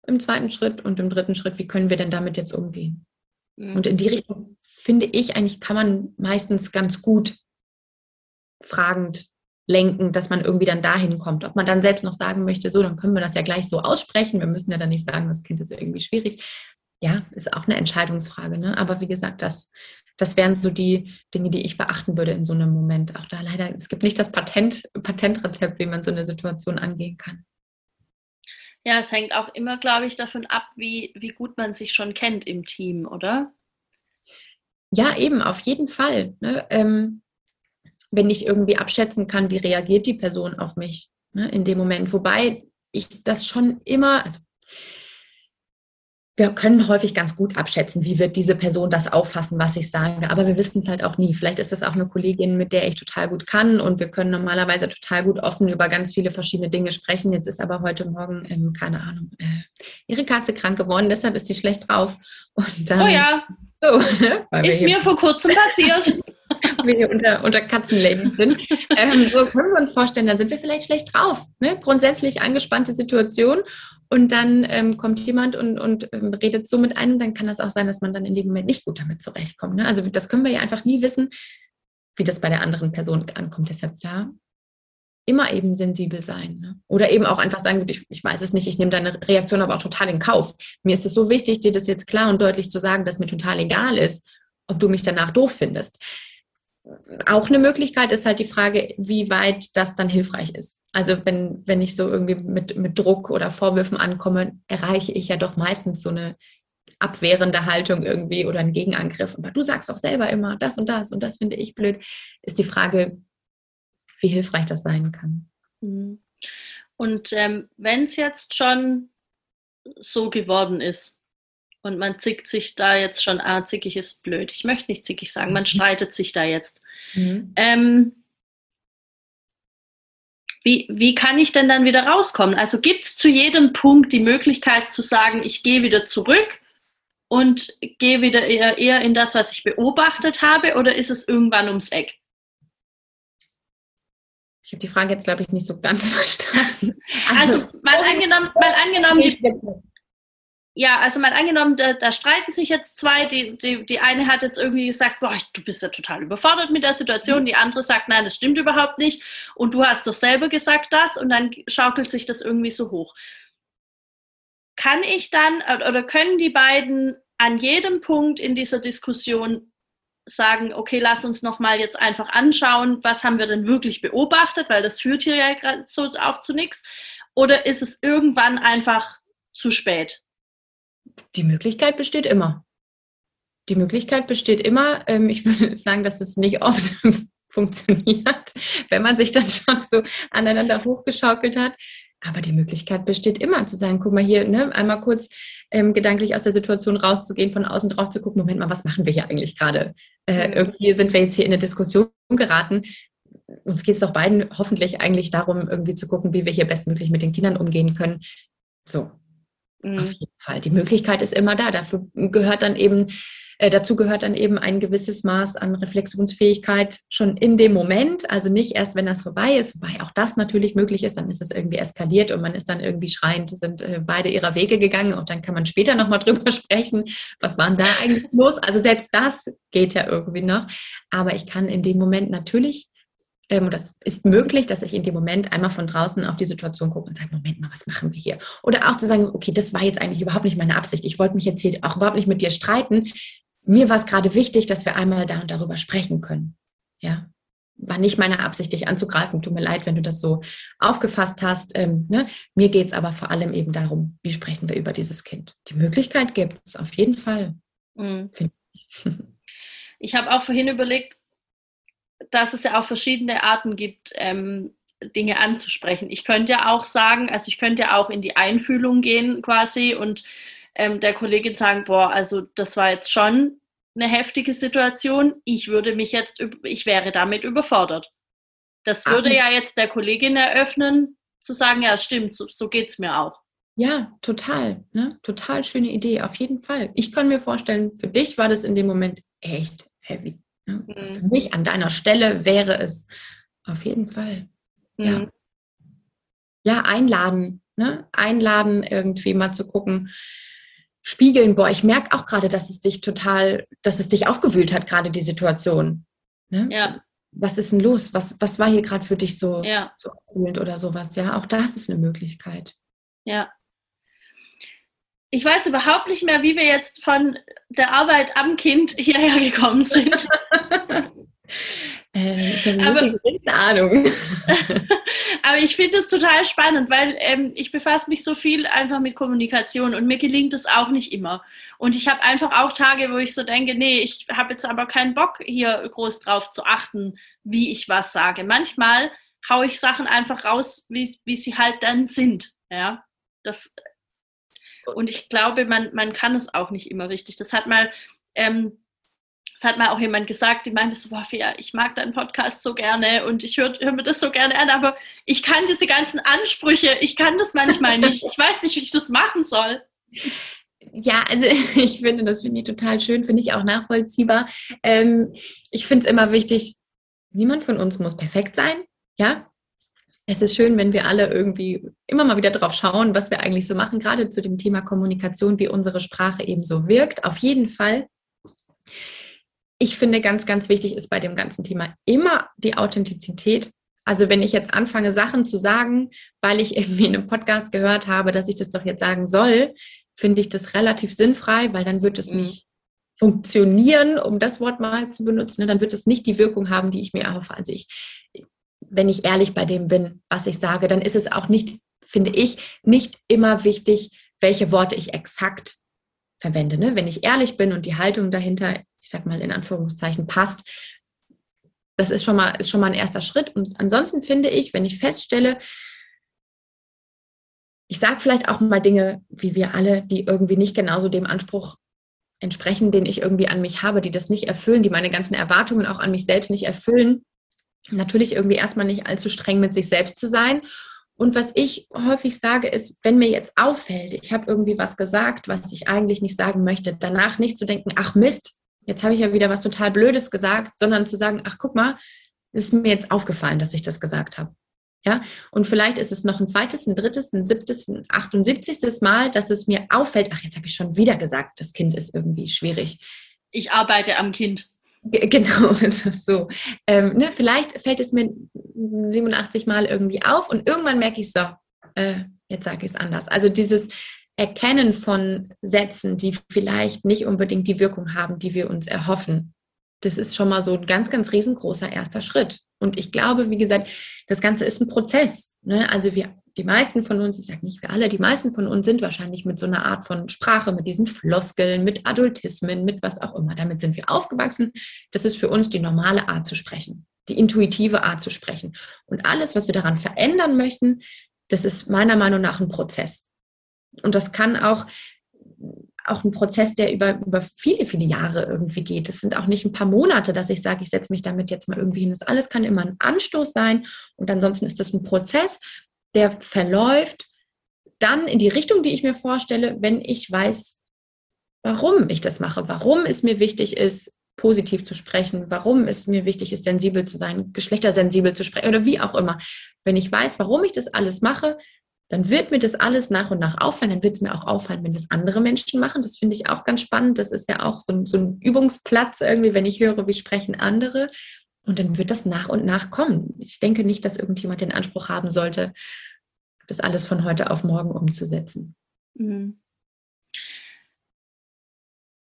im zweiten Schritt? Und im dritten Schritt, wie können wir denn damit jetzt umgehen? Mhm. Und in die Richtung finde ich eigentlich, kann man meistens ganz gut fragend lenken, dass man irgendwie dann dahin kommt. Ob man dann selbst noch sagen möchte, so, dann können wir das ja gleich so aussprechen. Wir müssen ja dann nicht sagen, das Kind ist irgendwie schwierig. Ja, ist auch eine Entscheidungsfrage. Ne? Aber wie gesagt, das, das wären so die Dinge, die ich beachten würde in so einem Moment. Auch da leider, es gibt nicht das Patent, Patentrezept, wie man so eine Situation angehen kann. Ja, es hängt auch immer, glaube ich, davon ab, wie, wie gut man sich schon kennt im Team, oder? Ja, eben, auf jeden Fall. Ne? Ähm, wenn ich irgendwie abschätzen kann, wie reagiert die Person auf mich ne, in dem Moment. Wobei ich das schon immer, also wir können häufig ganz gut abschätzen, wie wird diese Person das auffassen, was ich sage, aber wir wissen es halt auch nie. Vielleicht ist das auch eine Kollegin, mit der ich total gut kann und wir können normalerweise total gut offen über ganz viele verschiedene Dinge sprechen. Jetzt ist aber heute Morgen, ähm, keine Ahnung, äh, ihre Katze krank geworden, deshalb ist sie schlecht drauf. Und dann, oh ja. So, *laughs* ne? Ist mir vor kurzem passiert. *laughs* *laughs* wir hier unter, unter Katzenlabels sind. Ähm, so können wir uns vorstellen, dann sind wir vielleicht schlecht drauf. Ne? Grundsätzlich angespannte Situation und dann ähm, kommt jemand und, und ähm, redet so mit einem, dann kann das auch sein, dass man dann in dem Moment nicht gut damit zurechtkommt. Ne? Also das können wir ja einfach nie wissen, wie das bei der anderen Person ankommt. Deshalb ja, immer eben sensibel sein. Ne? Oder eben auch einfach sagen, ich, ich weiß es nicht, ich nehme deine Reaktion aber auch total in Kauf. Mir ist es so wichtig, dir das jetzt klar und deutlich zu sagen, dass mir total egal ist, ob du mich danach doof findest auch eine Möglichkeit ist halt die Frage, wie weit das dann hilfreich ist. Also wenn, wenn ich so irgendwie mit, mit Druck oder Vorwürfen ankomme, erreiche ich ja doch meistens so eine abwehrende Haltung irgendwie oder einen Gegenangriff. Aber du sagst doch selber immer das und das und das finde ich blöd. Ist die Frage, wie hilfreich das sein kann. Mhm. Und ähm, wenn es jetzt schon so geworden ist, und man zickt sich da jetzt schon, ah, zickig ist blöd. Ich möchte nicht zickig sagen, man mhm. streitet sich da jetzt. Mhm. Ähm, wie, wie kann ich denn dann wieder rauskommen? Also gibt es zu jedem Punkt die Möglichkeit zu sagen, ich gehe wieder zurück und gehe wieder eher, eher in das, was ich beobachtet habe, oder ist es irgendwann ums Eck? Ich habe die Frage jetzt, glaube ich, nicht so ganz *laughs* verstanden. Also, also mal angenommen, mal angenommen die, ja, also mal angenommen, da, da, streiten sich jetzt zwei. Die, die, die eine hat jetzt irgendwie gesagt, boah, du bist ja total überfordert mit der Situation. Die andere sagt, nein, das stimmt überhaupt nicht. Und du hast doch selber gesagt das. Und dann schaukelt sich das irgendwie so hoch. Kann ich dann oder können die beiden an jedem Punkt in dieser Diskussion sagen, okay, lass uns noch mal jetzt einfach anschauen, was haben wir denn wirklich beobachtet, weil das führt hier ja gerade so auch zu nichts. Oder ist es irgendwann einfach zu spät? Die Möglichkeit besteht immer. die Möglichkeit besteht immer. Ähm, ich *laughs* würde sagen, dass es nicht oft *laughs* funktioniert, wenn man sich dann *laughs* schon so aneinander hochgeschaukelt hat. Aber die Möglichkeit besteht immer zu sagen, guck mal hier, ne, einmal kurz ähm, gedanklich aus der Situation rauszugehen, von außen drauf zu gucken, Moment mal, was machen wir hier eigentlich gerade? Äh, irgendwie sind wir jetzt hier in eine Diskussion geraten. Uns geht es doch beiden hoffentlich eigentlich darum, irgendwie zu gucken, wie wir hier bestmöglich mit den Kindern umgehen können. So. Auf jeden Fall. Die Möglichkeit ist immer da. Dafür gehört dann eben äh, dazu gehört dann eben ein gewisses Maß an Reflexionsfähigkeit schon in dem Moment, also nicht erst, wenn das vorbei ist, wobei auch das natürlich möglich ist, dann ist es irgendwie eskaliert und man ist dann irgendwie schreiend, sind äh, beide ihrer Wege gegangen und dann kann man später nochmal *laughs* drüber sprechen, was war denn da eigentlich los? Also selbst das geht ja irgendwie noch, aber ich kann in dem Moment natürlich ähm, das ist möglich, dass ich in dem Moment einmal von draußen auf die Situation gucke und sage, Moment mal, was machen wir hier? Oder auch zu sagen, okay, das war jetzt eigentlich überhaupt nicht meine Absicht. Ich wollte mich jetzt hier auch überhaupt nicht mit dir streiten mir war es gerade wichtig, dass wir einmal da und darüber sprechen können. Ja, war nicht meine Absicht, dich anzugreifen. Tut mir leid, wenn du das so aufgefasst hast. Ähm, ne? Mir geht es aber vor allem eben darum, wie sprechen wir über dieses Kind. Die Möglichkeit gibt es auf jeden Fall. Mhm. Ich, *laughs* ich habe auch vorhin überlegt, dass es ja auch verschiedene Arten gibt, ähm, Dinge anzusprechen. Ich könnte ja auch sagen, also ich könnte ja auch in die Einfühlung gehen quasi und ähm, der Kollegin sagen, boah, also das war jetzt schon eine heftige Situation. Ich würde mich jetzt, ich wäre damit überfordert. Das würde ja jetzt der Kollegin eröffnen, zu sagen, ja, stimmt, so, so geht es mir auch. Ja, total. Ne? Total schöne Idee, auf jeden Fall. Ich kann mir vorstellen, für dich war das in dem Moment echt heavy. Mhm. Für mich an deiner Stelle wäre es auf jeden Fall. Mhm. Ja. ja, einladen. Ne? Einladen, irgendwie mal zu gucken, spiegeln, boah, ich merke auch gerade, dass es dich total, dass es dich aufgewühlt hat, gerade die Situation. Ne? Ja. Was ist denn los? Was, was war hier gerade für dich so, ja. so aufwühlend oder sowas? Ja, auch das ist eine Möglichkeit. Ja. Ich weiß überhaupt nicht mehr, wie wir jetzt von der Arbeit am Kind hierher gekommen sind. *laughs* *laughs* Äh, ich habe aber, Ahnung. *laughs* aber ich finde es total spannend, weil ähm, ich befasse mich so viel einfach mit Kommunikation und mir gelingt es auch nicht immer. Und ich habe einfach auch Tage, wo ich so denke, nee, ich habe jetzt aber keinen Bock, hier groß drauf zu achten, wie ich was sage. Manchmal haue ich Sachen einfach raus, wie, wie sie halt dann sind. Ja, das, und ich glaube, man, man kann es auch nicht immer richtig. Das hat mal ähm, es hat mal auch jemand gesagt, die meinte so, Fia, ich mag deinen Podcast so gerne und ich höre hör mir das so gerne an, aber ich kann diese ganzen Ansprüche, ich kann das manchmal nicht. Ich weiß nicht, wie ich das machen soll. Ja, also *laughs* ich finde, das finde ich total schön, finde ich auch nachvollziehbar. Ähm, ich finde es immer wichtig, niemand von uns muss perfekt sein, ja. Es ist schön, wenn wir alle irgendwie immer mal wieder drauf schauen, was wir eigentlich so machen, gerade zu dem Thema Kommunikation, wie unsere Sprache eben so wirkt. Auf jeden Fall ich finde, ganz, ganz wichtig ist bei dem ganzen Thema immer die Authentizität. Also wenn ich jetzt anfange, Sachen zu sagen, weil ich *laughs* irgendwie in einem Podcast gehört habe, dass ich das doch jetzt sagen soll, finde ich das relativ sinnfrei, weil dann wird es mhm. nicht funktionieren, um das Wort mal zu benutzen. Ne? Dann wird es nicht die Wirkung haben, die ich mir erhoffe. Also ich, wenn ich ehrlich bei dem bin, was ich sage, dann ist es auch nicht, finde ich, nicht immer wichtig, welche Worte ich exakt verwende. Ne? Wenn ich ehrlich bin und die Haltung dahinter ich sag mal in Anführungszeichen, passt. Das ist schon mal, ist schon mal ein erster Schritt. Und ansonsten finde ich, wenn ich feststelle, ich sage vielleicht auch mal Dinge, wie wir alle, die irgendwie nicht genauso dem Anspruch entsprechen, den ich irgendwie an mich habe, die das nicht erfüllen, die meine ganzen Erwartungen auch an mich selbst nicht erfüllen. Natürlich irgendwie erstmal nicht allzu streng mit sich selbst zu sein. Und was ich häufig sage, ist, wenn mir jetzt auffällt, ich habe irgendwie was gesagt, was ich eigentlich nicht sagen möchte, danach nicht zu denken, ach Mist, jetzt habe ich ja wieder was total Blödes gesagt, sondern zu sagen, ach guck mal, ist mir jetzt aufgefallen, dass ich das gesagt habe. Ja, und vielleicht ist es noch ein zweites, ein drittes, ein siebtes, ein 78. Mal, dass es mir auffällt, ach, jetzt habe ich schon wieder gesagt, das Kind ist irgendwie schwierig. Ich arbeite am Kind. *laughs* Genau, *laughs* ist so. Ähm, ne, vielleicht fällt es mir 87 Mal irgendwie auf und irgendwann merke ich so, äh, jetzt sage ich es anders. Also dieses Erkennen von Sätzen, die vielleicht nicht unbedingt die Wirkung haben, die wir uns erhoffen. Das ist schon mal so ein ganz, ganz riesengroßer erster Schritt. Und ich glaube, wie gesagt, das Ganze ist ein Prozess. Ne? Also wir die meisten von uns, ich sage nicht wir alle, die meisten von uns sind wahrscheinlich mit so einer Art von Sprache, mit diesen Floskeln, mit Adultismen, mit was auch immer. Damit sind wir aufgewachsen. Das ist für uns die normale Art zu sprechen, die intuitive Art zu sprechen. Und alles, was wir daran verändern möchten, das ist meiner Meinung nach ein Prozess. Und das kann auch auch ein Prozess, der über, über viele, viele Jahre irgendwie geht. Es sind auch nicht ein paar Monate, dass ich sage, ich setze mich damit jetzt mal irgendwie hin. Das alles kann immer ein Anstoß sein. Und ansonsten ist das ein Prozess, der verläuft dann in die Richtung, die ich mir vorstelle, wenn ich weiß, warum ich das mache, warum es mir wichtig ist, positiv zu sprechen, warum es mir wichtig ist, sensibel zu sein, geschlechtersensibel zu sprechen oder wie auch immer. Wenn ich weiß, warum ich das alles mache, dann wird mir das alles nach und nach auffallen. Dann wird es mir auch auffallen, wenn das andere Menschen machen. Das finde ich auch ganz spannend. Das ist ja auch so ein, so ein Übungsplatz irgendwie, wenn ich höre, wie sprechen andere. Und dann wird das nach und nach kommen. Ich denke nicht, dass irgendjemand den Anspruch haben sollte, das alles von heute auf morgen umzusetzen. Mhm.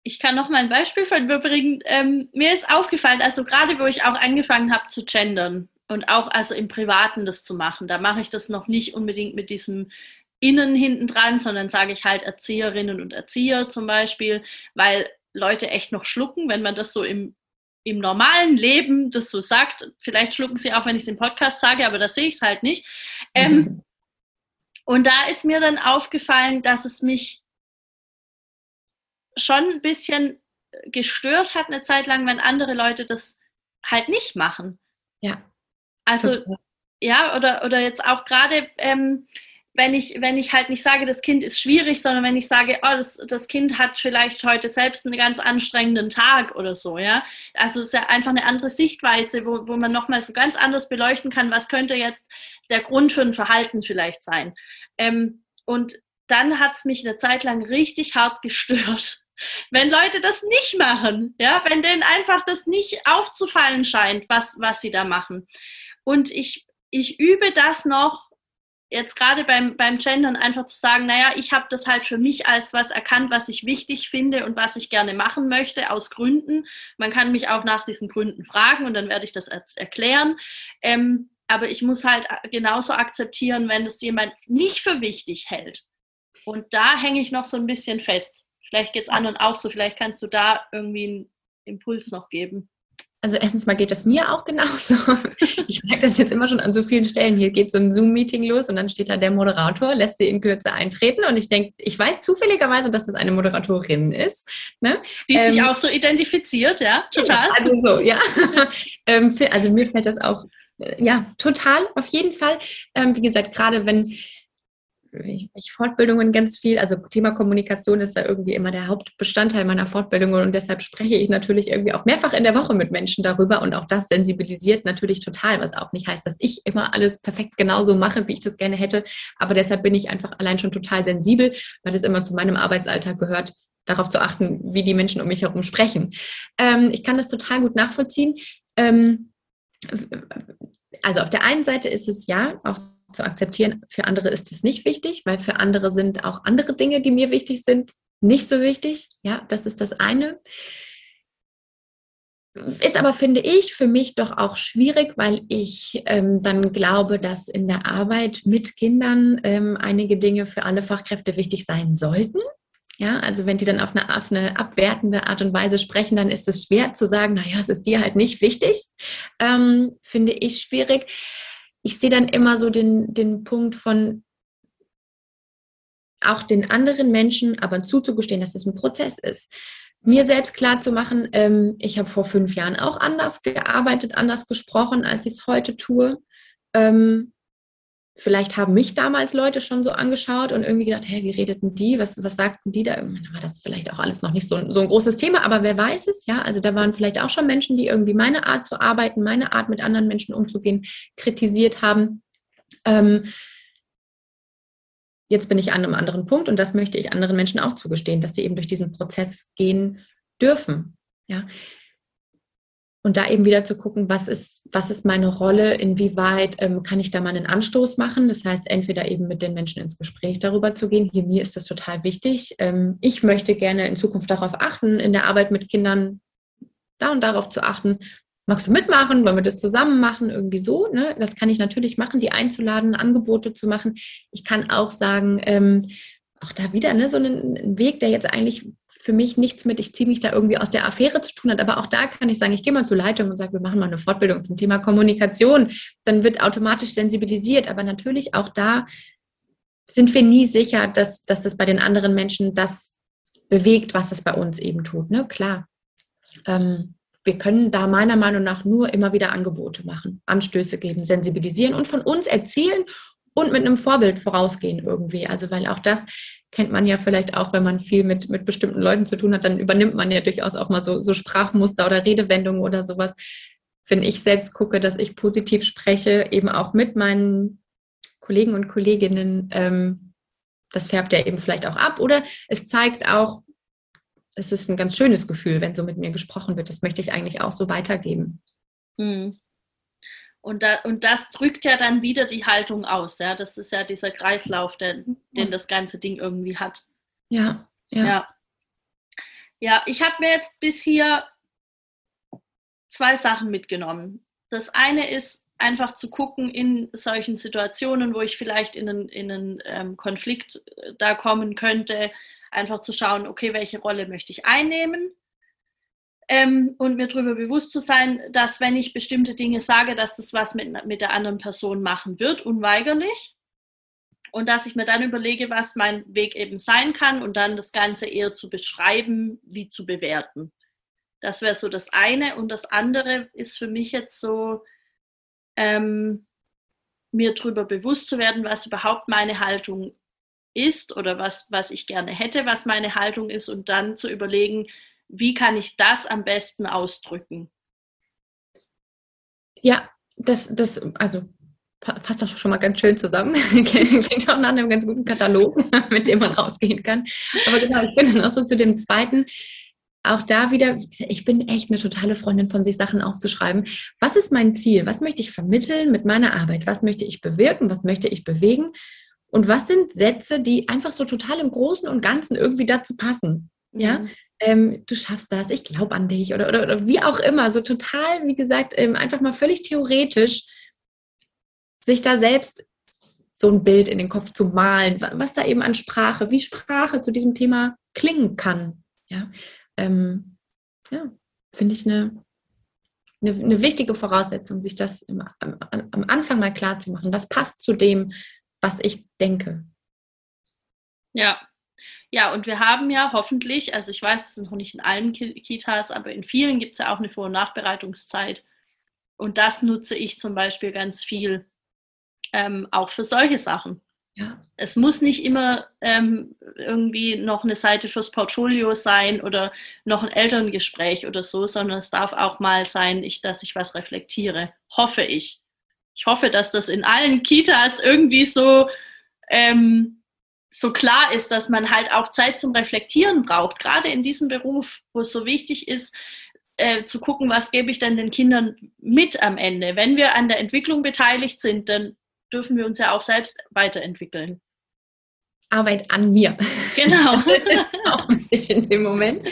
Ich kann noch mal ein Beispiel von mir bringen. Ähm, mir ist aufgefallen, also gerade wo ich auch angefangen habe zu gendern, und auch also im Privaten das zu machen. Da mache ich das noch nicht unbedingt mit diesem Innen hinten dran, sondern sage ich halt Erzieherinnen und Erzieher zum Beispiel, weil Leute echt noch schlucken, wenn man das so im, im normalen Leben das so sagt. Vielleicht schlucken sie auch, wenn ich es im Podcast sage, aber da sehe ich es halt nicht. Ähm, mhm. Und da ist mir dann aufgefallen, dass es mich schon ein bisschen gestört hat, eine Zeit lang, wenn andere Leute das halt nicht machen. Ja. Also Total. ja, oder, oder jetzt auch gerade, ähm, wenn ich, wenn ich halt nicht sage, das Kind ist schwierig, sondern wenn ich sage, oh, das, das Kind hat vielleicht heute selbst einen ganz anstrengenden Tag oder so, ja. Also es ist ja einfach eine andere Sichtweise, wo, wo man nochmal so ganz anders beleuchten kann, was könnte jetzt der Grund für ein Verhalten vielleicht sein. Ähm, und dann hat es mich eine Zeit lang richtig hart gestört, *laughs* wenn Leute das nicht machen, ja, wenn denen einfach das nicht aufzufallen scheint, was, was sie da machen. Und ich, ich übe das noch, jetzt gerade beim, beim Gendern, einfach zu sagen, naja, ich habe das halt für mich als was erkannt, was ich wichtig finde und was ich gerne machen möchte, aus Gründen. Man kann mich auch nach diesen Gründen fragen und dann werde ich das erklären. Ähm, aber ich muss halt genauso akzeptieren, wenn es jemand nicht für wichtig hält. Und da hänge ich noch so ein bisschen fest. Vielleicht geht es anderen auch so, vielleicht kannst du da irgendwie einen Impuls noch geben. Also erstens mal geht das mir auch genauso. *laughs* Ich merke das jetzt immer schon an so vielen Stellen. Hier geht so ein Zoom-Meeting los und dann steht da der Moderator, lässt sie in Kürze eintreten und ich denke, ich weiß zufälligerweise, dass das eine Moderatorin ist. Ne? Die ähm, sich auch so identifiziert, ja, total. Also so, ja. *laughs* Ähm, also mir fällt das auch, äh, ja, total, auf jeden Fall. Ähm, wie gesagt, gerade wenn ich, ich Fortbildungen ganz viel, also Thema Kommunikation ist da irgendwie immer der Hauptbestandteil meiner Fortbildungen und deshalb spreche ich natürlich irgendwie auch mehrfach in der Woche mit Menschen darüber und auch das sensibilisiert natürlich total, was auch nicht heißt, dass ich immer alles perfekt genauso mache, wie ich das gerne hätte, aber deshalb bin ich einfach allein schon total sensibel, weil es immer zu meinem Arbeitsalltag gehört, darauf zu achten, wie die Menschen um mich herum sprechen. Ähm, ich kann das total gut nachvollziehen. Ähm, also auf der einen Seite ist es ja auch zu akzeptieren, für andere ist es nicht wichtig, weil für andere sind auch andere Dinge, die mir wichtig sind, nicht so wichtig. Ja, das ist das eine. Ist aber, finde ich, für mich doch auch schwierig, weil ich ähm, dann glaube, dass in der Arbeit mit Kindern ähm, einige Dinge für alle Fachkräfte wichtig sein sollten. Ja, also wenn die dann auf eine, auf eine abwertende Art und Weise sprechen, dann ist es schwer zu sagen, naja, es ist dir halt nicht wichtig. Ähm, finde ich schwierig ich sehe dann immer so den, den Punkt von auch den anderen Menschen aber zuzugestehen, dass das ein Prozess ist. Mir selbst klar zu machen, ähm, ich habe vor fünf Jahren auch anders gearbeitet, anders gesprochen, als ich es heute tue. Ähm, vielleicht haben mich damals Leute schon so angeschaut und irgendwie gedacht, hey, wie redeten die? Was, was sagten die da? War das vielleicht auch alles noch nicht so, so ein großes Thema, aber wer weiß es, ja? Also da waren vielleicht auch schon Menschen, die irgendwie meine Art zu arbeiten, meine Art mit anderen Menschen umzugehen, kritisiert haben. Ähm, jetzt bin ich an einem anderen Punkt und das möchte ich anderen Menschen auch zugestehen, dass sie eben durch diesen Prozess gehen dürfen. Ja, und da eben wieder zu gucken, was ist, was ist meine Rolle, inwieweit ähm, kann ich da mal einen Anstoß machen. Das heißt, entweder eben mit den Menschen ins Gespräch darüber zu gehen. Hier mir ist das total wichtig. Ähm, ich möchte gerne in Zukunft darauf achten, in der Arbeit mit Kindern da und darauf zu achten. magst du mitmachen? Wollen wir das zusammen machen? Irgendwie so. Ne? Das kann ich natürlich machen, die einzuladen, Angebote zu machen. Ich kann auch sagen, ähm, auch da wieder ne, so einen Weg, der jetzt eigentlich für mich nichts mit, ich ziehe mich da irgendwie aus der Affäre zu tun hat. Aber auch da kann ich sagen, ich gehe mal zur Leitung und sage, wir machen mal eine Fortbildung zum Thema Kommunikation. Dann wird automatisch sensibilisiert. Aber natürlich auch da sind wir nie sicher, dass, dass das bei den anderen Menschen das bewegt, was es bei uns eben tut. Ne? Klar. Ähm, wir können da meiner Meinung nach nur immer wieder Angebote machen, Anstöße geben, sensibilisieren und von uns erzählen und mit einem Vorbild vorausgehen irgendwie. Also weil auch das kennt man ja vielleicht auch, wenn man viel mit, mit bestimmten Leuten zu tun hat, dann übernimmt man ja durchaus auch mal so, so Sprachmuster oder Redewendungen oder sowas. Wenn ich selbst gucke, dass ich positiv spreche, eben auch mit meinen Kollegen und Kolleginnen, ähm, das färbt ja eben vielleicht auch ab. Oder es zeigt auch, es ist ein ganz schönes Gefühl, wenn so mit mir gesprochen wird. Das möchte ich eigentlich auch so weitergeben. Hm. Und, da, und das drückt ja dann wieder die Haltung aus. Ja? Das ist ja dieser Kreislauf, der, den das ganze Ding irgendwie hat. Ja, ja. Ja, ja ich habe mir jetzt bis hier zwei Sachen mitgenommen. Das eine ist einfach zu gucken in solchen Situationen, wo ich vielleicht in einen, in einen ähm, Konflikt äh, da kommen könnte, einfach zu schauen, okay, welche Rolle möchte ich einnehmen? Ähm, und mir darüber bewusst zu sein, dass wenn ich bestimmte Dinge sage, dass das was mit, mit der anderen Person machen wird, unweigerlich. Und dass ich mir dann überlege, was mein Weg eben sein kann und dann das Ganze eher zu beschreiben, wie zu bewerten. Das wäre so das eine. Und das andere ist für mich jetzt so, ähm, mir darüber bewusst zu werden, was überhaupt meine Haltung ist oder was, was ich gerne hätte, was meine Haltung ist und dann zu überlegen, wie kann ich das am besten ausdrücken? Ja, das, das, also passt doch schon mal ganz schön zusammen. *laughs* Klingt auch nach einem ganz guten Katalog, *laughs* mit dem man rausgehen kann. Aber genau, ich finde noch so zu dem zweiten, auch da wieder, ich bin echt eine totale Freundin von sich Sachen aufzuschreiben. Was ist mein Ziel? Was möchte ich vermitteln mit meiner Arbeit? Was möchte ich bewirken? Was möchte ich bewegen? Und was sind Sätze, die einfach so total im Großen und Ganzen irgendwie dazu passen? Ja, mhm ähm, du schaffst das, ich glaube an dich oder, oder, oder, wie auch immer. So total, wie gesagt, ähm, einfach mal völlig theoretisch sich da selbst so ein Bild in den Kopf zu malen, was da eben an Sprache, wie Sprache zu diesem Thema klingen kann. Ja, ähm, ja finde ich eine, eine, eine, wichtige Voraussetzung, sich das im, am, am Anfang mal klar zu machen. Was passt zu dem, was ich denke? Ja, ja, und wir haben ja hoffentlich, also ich weiß, es sind noch nicht in allen Kitas, aber in vielen gibt es ja auch eine Vor- und Nachbereitungszeit. Und das nutze ich zum Beispiel ganz viel ähm, auch für solche Sachen. Ja. Es muss nicht immer ähm, irgendwie noch eine Seite fürs Portfolio sein oder noch ein Elterngespräch oder so, sondern es darf auch mal sein, ich, dass ich was reflektiere. Hoffe ich. Ich hoffe, dass das in allen Kitas irgendwie so ähm, so klar ist, dass man halt auch Zeit zum Reflektieren braucht, gerade in diesem Beruf, wo es so wichtig ist, äh, zu gucken, was gebe ich denn den Kindern mit am Ende. Wenn wir an der Entwicklung beteiligt sind, dann dürfen wir uns ja auch selbst weiterentwickeln. Arbeit an mir. Genau. *laughs* das ist auch wichtig in dem Moment.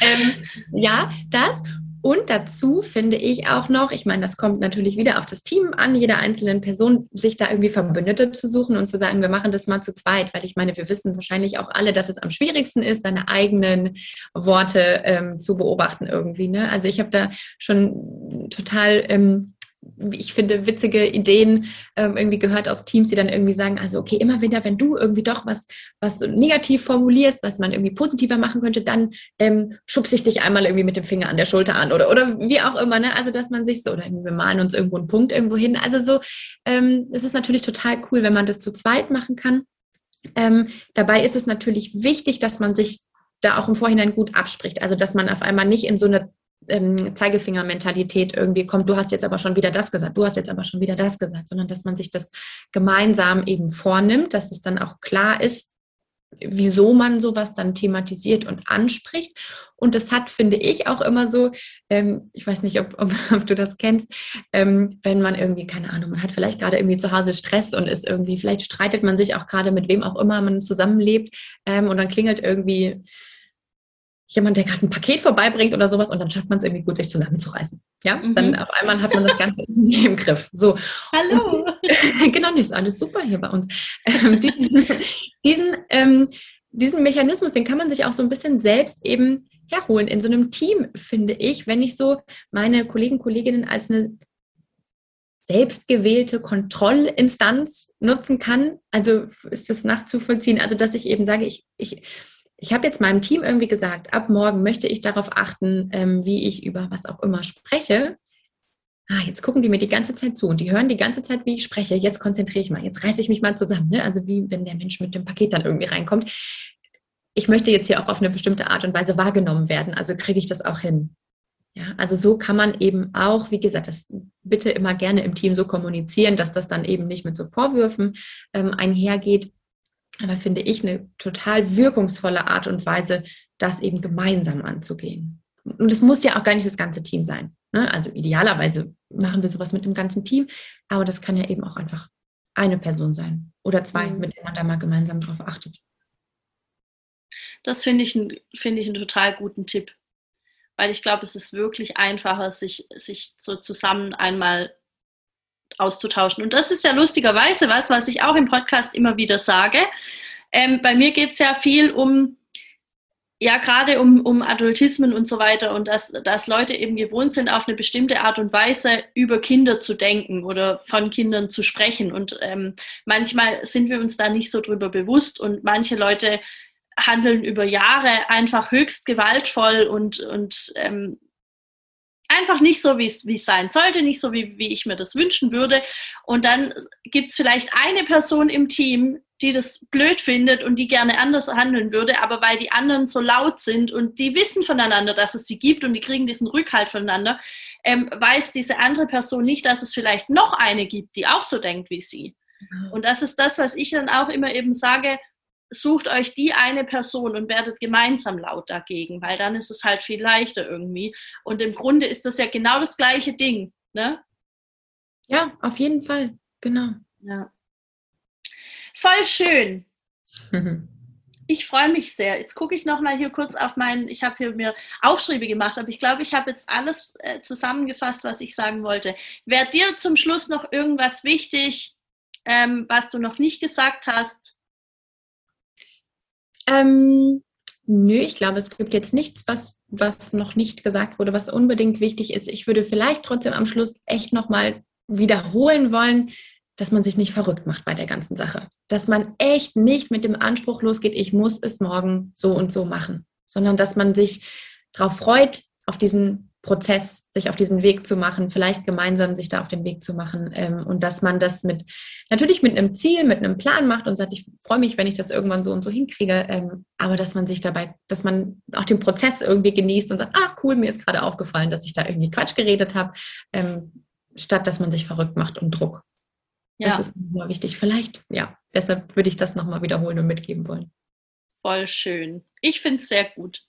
Ähm, ja, das. Und dazu finde ich auch noch, ich meine, das kommt natürlich wieder auf das Team an, jeder einzelnen Person, sich da irgendwie Verbündete zu suchen und zu sagen, wir machen das mal zu zweit, weil ich meine, wir wissen wahrscheinlich auch alle, dass es am schwierigsten ist, seine eigenen Worte ähm, zu beobachten irgendwie. Ne? Also ich habe da schon total ähm, ich finde, witzige Ideen ähm, irgendwie gehört aus Teams, die dann irgendwie sagen, also okay, immer wieder, wenn du irgendwie doch was, was negativ formulierst, was man irgendwie positiver machen könnte, dann ähm, schubse ich dich einmal irgendwie mit dem Finger an der Schulter an oder, oder wie auch immer, ne? Also, dass man sich so, oder wir malen uns irgendwo einen Punkt irgendwo hin. Also so, ähm, es ist natürlich total cool, wenn man das zu zweit machen kann. Ähm, dabei ist es natürlich wichtig, dass man sich da auch im Vorhinein gut abspricht. Also, dass man auf einmal nicht in so eine ähm, Zeigefinger-Mentalität irgendwie kommt, du hast jetzt aber schon wieder das gesagt, du hast jetzt aber schon wieder das gesagt, sondern dass man sich das gemeinsam eben vornimmt, dass es dann auch klar ist, wieso man sowas dann thematisiert und anspricht. Und das hat, finde ich, auch immer so, ähm, ich weiß nicht, ob, ob, ob du das kennst, ähm, wenn man irgendwie, keine Ahnung, man hat vielleicht gerade irgendwie zu Hause Stress und ist irgendwie, vielleicht streitet man sich auch gerade mit wem auch immer man zusammenlebt ähm, und dann klingelt irgendwie jemand, der gerade ein Paket vorbeibringt oder sowas und dann schafft man es irgendwie gut, sich zusammenzureißen. Ja, mhm. dann auf einmal hat man das Ganze *laughs* im Griff. So. Hallo. *laughs* Genau, ist alles super hier bei uns. Ähm, diesen, *laughs* diesen, ähm, diesen Mechanismus, den kann man sich auch so ein bisschen selbst eben herholen in so einem Team, finde ich, wenn ich so meine Kollegen, Kolleginnen als eine selbstgewählte Kontrollinstanz nutzen kann. Also ist das nachzuvollziehen. Also dass ich eben sage, ich, ich ich habe jetzt meinem Team irgendwie gesagt, ab morgen möchte ich darauf achten, ähm, wie ich über was auch immer spreche. Ah, jetzt gucken die mir die ganze Zeit zu und die hören die ganze Zeit, wie ich spreche. Jetzt konzentriere ich mal, jetzt reiße ich mich mal zusammen. Ne? Also wie wenn der Mensch mit dem Paket dann irgendwie reinkommt. Ich möchte jetzt hier auch auf eine bestimmte Art und Weise wahrgenommen werden. Also kriege ich das auch hin. Ja, also so kann man eben auch, wie gesagt, das bitte immer gerne im Team so kommunizieren, dass das dann eben nicht mit so Vorwürfen ähm, einhergeht, aber finde ich eine total wirkungsvolle Art und Weise, das eben gemeinsam anzugehen. Und es muss ja auch gar nicht das ganze Team sein. Ne? Also idealerweise machen wir sowas mit dem ganzen Team, aber das kann ja eben auch einfach eine Person sein oder zwei, mhm. mit denen man da mal gemeinsam drauf achtet. Das finde ich, find ich einen total guten Tipp, weil ich glaube, es ist wirklich einfacher, sich, sich so zusammen einmal auszutauschen. Und das ist ja lustigerweise was, was ich auch im Podcast immer wieder sage. Ähm, bei mir geht es ja viel um, ja, gerade um, um Adultismen und so weiter und dass, dass Leute eben gewohnt sind, auf eine bestimmte Art und Weise über Kinder zu denken oder von Kindern zu sprechen. Und ähm, manchmal sind wir uns da nicht so drüber bewusst und manche Leute handeln über Jahre einfach höchst gewaltvoll und, und ähm, einfach nicht so, wie es sein sollte, nicht so, wie, wie ich mir das wünschen würde. Und dann gibt es vielleicht eine Person im Team, die das blöd findet und die gerne anders handeln würde, aber weil die anderen so laut sind und die wissen voneinander, dass es sie gibt und die kriegen diesen Rückhalt voneinander, ähm, weiß diese andere Person nicht, dass es vielleicht noch eine gibt, die auch so denkt wie sie. Mhm. Und das ist das, was ich dann auch immer eben sage, sucht euch die eine Person und werdet gemeinsam laut dagegen, weil dann ist es halt viel leichter irgendwie. Und im Grunde ist das ja genau das gleiche Ding, ne? Ja, auf jeden Fall, genau. Ja. Voll schön. *laughs* Ich freue mich sehr. Jetzt gucke ich noch mal hier kurz auf meinen, ich habe hier mir Aufschriebe gemacht, aber ich glaube, ich habe jetzt alles äh, zusammengefasst, was ich sagen wollte. Wäre dir zum Schluss noch irgendwas wichtig, ähm, was du noch nicht gesagt hast? Ähm, nö, ich glaube, es gibt jetzt nichts, was, was noch nicht gesagt wurde, was unbedingt wichtig ist. Ich würde vielleicht trotzdem am Schluss echt nochmal wiederholen wollen, dass man sich nicht verrückt macht bei der ganzen Sache. Dass man echt nicht mit dem Anspruch losgeht, ich muss es morgen so und so machen, sondern dass man sich darauf freut, auf diesen Prozess, sich auf diesen Weg zu machen, vielleicht gemeinsam sich da auf den Weg zu machen ähm, und dass man das mit, natürlich mit einem Ziel, mit einem Plan macht und sagt, ich freue mich, wenn ich das irgendwann so und so hinkriege, ähm, aber dass man sich dabei, dass man auch den Prozess irgendwie genießt und sagt, ach cool, mir ist gerade aufgefallen, dass ich da irgendwie Quatsch geredet habe, ähm, statt dass man sich verrückt macht und Druck. Ja. Das ist immer wichtig. Vielleicht, ja, deshalb würde ich das nochmal wiederholen und mitgeben wollen. Voll schön. Ich finde es sehr gut.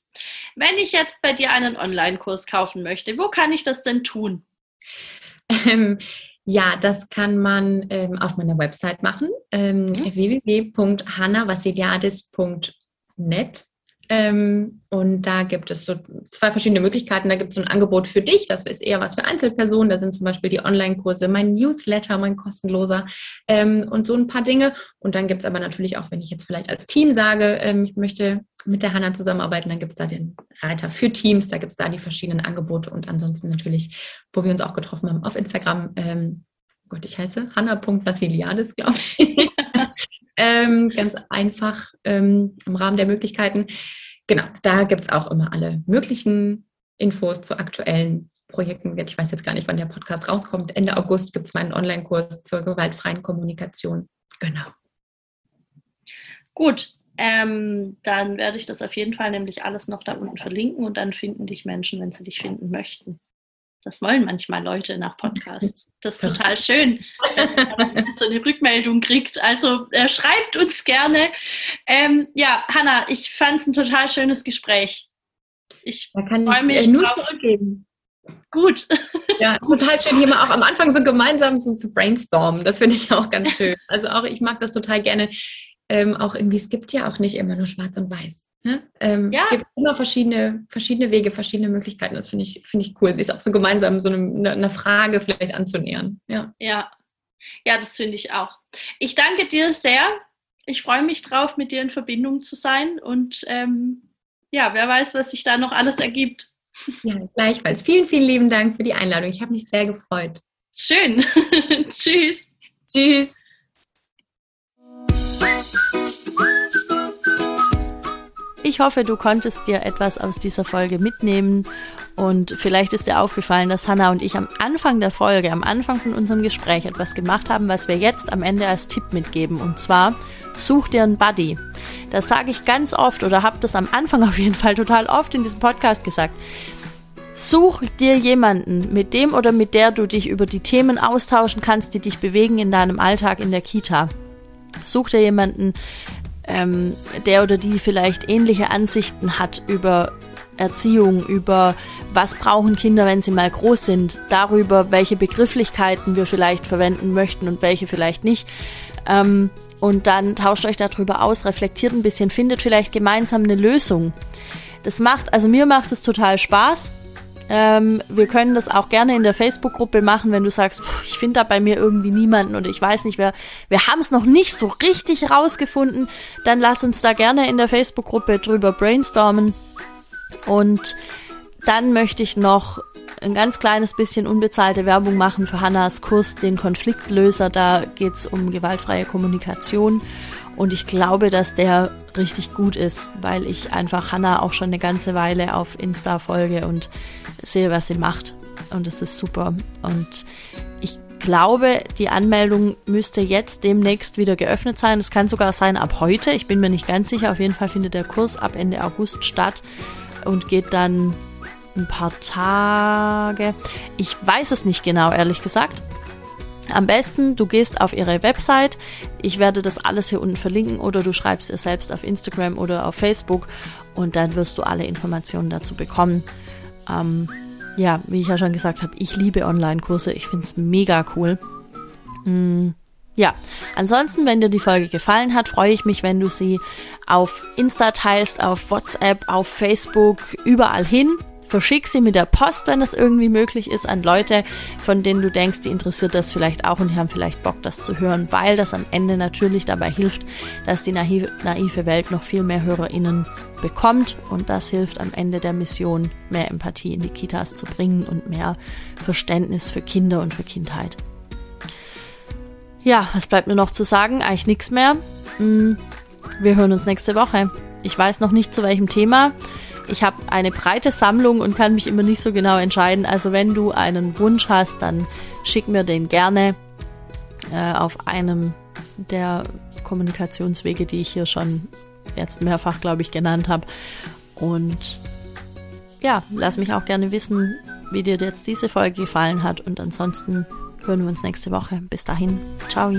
Wenn ich jetzt bei dir einen Online-Kurs kaufen möchte, wo kann ich das denn tun? Ähm, ja, das kann man ähm, auf meiner Website machen, ähm, mhm. www.hannavassiliadis.net. Ähm, und da gibt es so zwei verschiedene Möglichkeiten. Da gibt es so ein Angebot für dich, das ist eher was für Einzelpersonen. Da sind zum Beispiel die Online-Kurse, mein Newsletter, mein kostenloser ähm, und so ein paar Dinge. Und dann gibt es aber natürlich auch, wenn ich jetzt vielleicht als Team sage, ähm, ich möchte mit der Hanna zusammenarbeiten, dann gibt es da den Reiter für Teams, da gibt es da die verschiedenen Angebote und ansonsten natürlich, wo wir uns auch getroffen haben, auf Instagram. Ähm, Gott, ich heiße Hanna.Vassiliadis, glaube ich. Ähm, ganz einfach ähm, im Rahmen der Möglichkeiten. Genau, da gibt es auch immer alle möglichen Infos zu aktuellen Projekten. Ich weiß jetzt gar nicht, wann der Podcast rauskommt. Ende August gibt es meinen Online-Kurs zur gewaltfreien Kommunikation. Genau. Gut, ähm, dann werde ich das auf jeden Fall nämlich alles noch da unten verlinken und dann finden dich Menschen, wenn sie dich finden möchten. Das wollen manchmal Leute nach Podcasts. Das ist total schön, wenn man so eine Rückmeldung kriegt. Also äh, schreibt uns gerne. Ähm, ja, Hanna, ich fand es ein total schönes Gespräch. Ich freue mich äh, nur drauf. zurückgeben. Gut. Ja, total schön, hier mal auch am Anfang so gemeinsam so zu brainstormen. Das finde ich auch ganz schön. Also auch, ich mag das total gerne. Ähm, auch irgendwie, es gibt ja auch nicht immer nur schwarz und weiß. Ne? Ähm, ja. gibt immer verschiedene, verschiedene Wege, verschiedene Möglichkeiten. Das finde ich, finde ich cool, sich auch so gemeinsam so eine, eine Frage vielleicht anzunähern. Ja, ja. ja das finde ich auch. Ich danke dir sehr. Ich freue mich drauf, mit dir in Verbindung zu sein. Und ähm, ja, wer weiß, was sich da noch alles ergibt. Ja, gleichfalls. Vielen, vielen lieben Dank für die Einladung. Ich habe mich sehr gefreut. Schön. *laughs* Tschüss. Tschüss. Ich hoffe, du konntest dir etwas aus dieser Folge mitnehmen und vielleicht ist dir aufgefallen, dass Hannah und ich am Anfang der Folge, am Anfang von unserem Gespräch etwas gemacht haben, was wir jetzt am Ende als Tipp mitgeben und zwar such dir einen Buddy. Das sage ich ganz oft oder habe das am Anfang *laughs* auf jeden Fall total oft in diesem Podcast gesagt. Such dir jemanden, mit dem oder mit der du dich über die Themen austauschen kannst, die dich bewegen in deinem Alltag in der Kita. Such dir jemanden, ähm, der oder die vielleicht ähnliche Ansichten hat über Erziehung, über was brauchen Kinder, wenn sie mal groß sind, darüber, welche Begrifflichkeiten wir vielleicht verwenden möchten und welche vielleicht nicht. Ähm, und dann tauscht euch darüber aus, reflektiert ein bisschen, findet vielleicht gemeinsam eine Lösung. Das macht, also mir macht es total Spaß. Ähm, wir können das auch gerne in der Facebook-Gruppe machen, wenn du sagst, ich finde da bei mir irgendwie niemanden oder ich weiß nicht, wer, wir haben es noch nicht so richtig rausgefunden, dann lass uns da gerne in der Facebook-Gruppe drüber brainstormen. Und dann möchte ich noch ein ganz kleines bisschen unbezahlte Werbung machen für Hannas Kurs, den Konfliktlöser. Da geht es um gewaltfreie Kommunikation. Und ich glaube, dass der richtig gut ist, weil ich einfach Hannah auch schon eine ganze Weile auf Insta folge und sehe, was sie macht. Und es ist super. Und ich glaube, die Anmeldung müsste jetzt demnächst wieder geöffnet sein. Es kann sogar sein ab heute. Ich bin mir nicht ganz sicher. Auf jeden Fall findet der Kurs ab Ende August statt und geht dann ein paar Tage. Ich weiß es nicht genau, ehrlich gesagt. Am besten, du gehst auf ihre Website. Ich werde das alles hier unten verlinken oder du schreibst ihr selbst auf Instagram oder auf Facebook und dann wirst du alle Informationen dazu bekommen. Ähm, ja, wie ich ja schon gesagt habe, ich liebe Online-Kurse. Ich finde es mega cool. Mm, ja, ansonsten, wenn dir die Folge gefallen hat, freue ich mich, wenn du sie auf Insta teilst, auf WhatsApp, auf Facebook, überall hin. Verschick sie mit der Post, wenn es irgendwie möglich ist, an Leute, von denen du denkst, die interessiert das vielleicht auch und die haben vielleicht Bock, das zu hören, weil das am Ende natürlich dabei hilft, dass die naive, naive Welt noch viel mehr HörerInnen bekommt und das hilft am Ende der Mission, mehr Empathie in die Kitas zu bringen und mehr Verständnis für Kinder und für Kindheit. Ja, was bleibt mir noch zu sagen? Eigentlich nichts mehr. Hm, wir hören uns nächste Woche. Ich weiß noch nicht zu welchem Thema. Ich habe eine breite Sammlung und kann mich immer nicht so genau entscheiden. Also wenn du einen Wunsch hast, dann schick mir den gerne äh, auf einem der Kommunikationswege, die ich hier schon jetzt mehrfach, glaube ich, genannt habe. Und ja, lass mich auch gerne wissen, wie dir jetzt diese Folge gefallen hat. Und ansonsten hören wir uns nächste Woche. Bis dahin, ciao.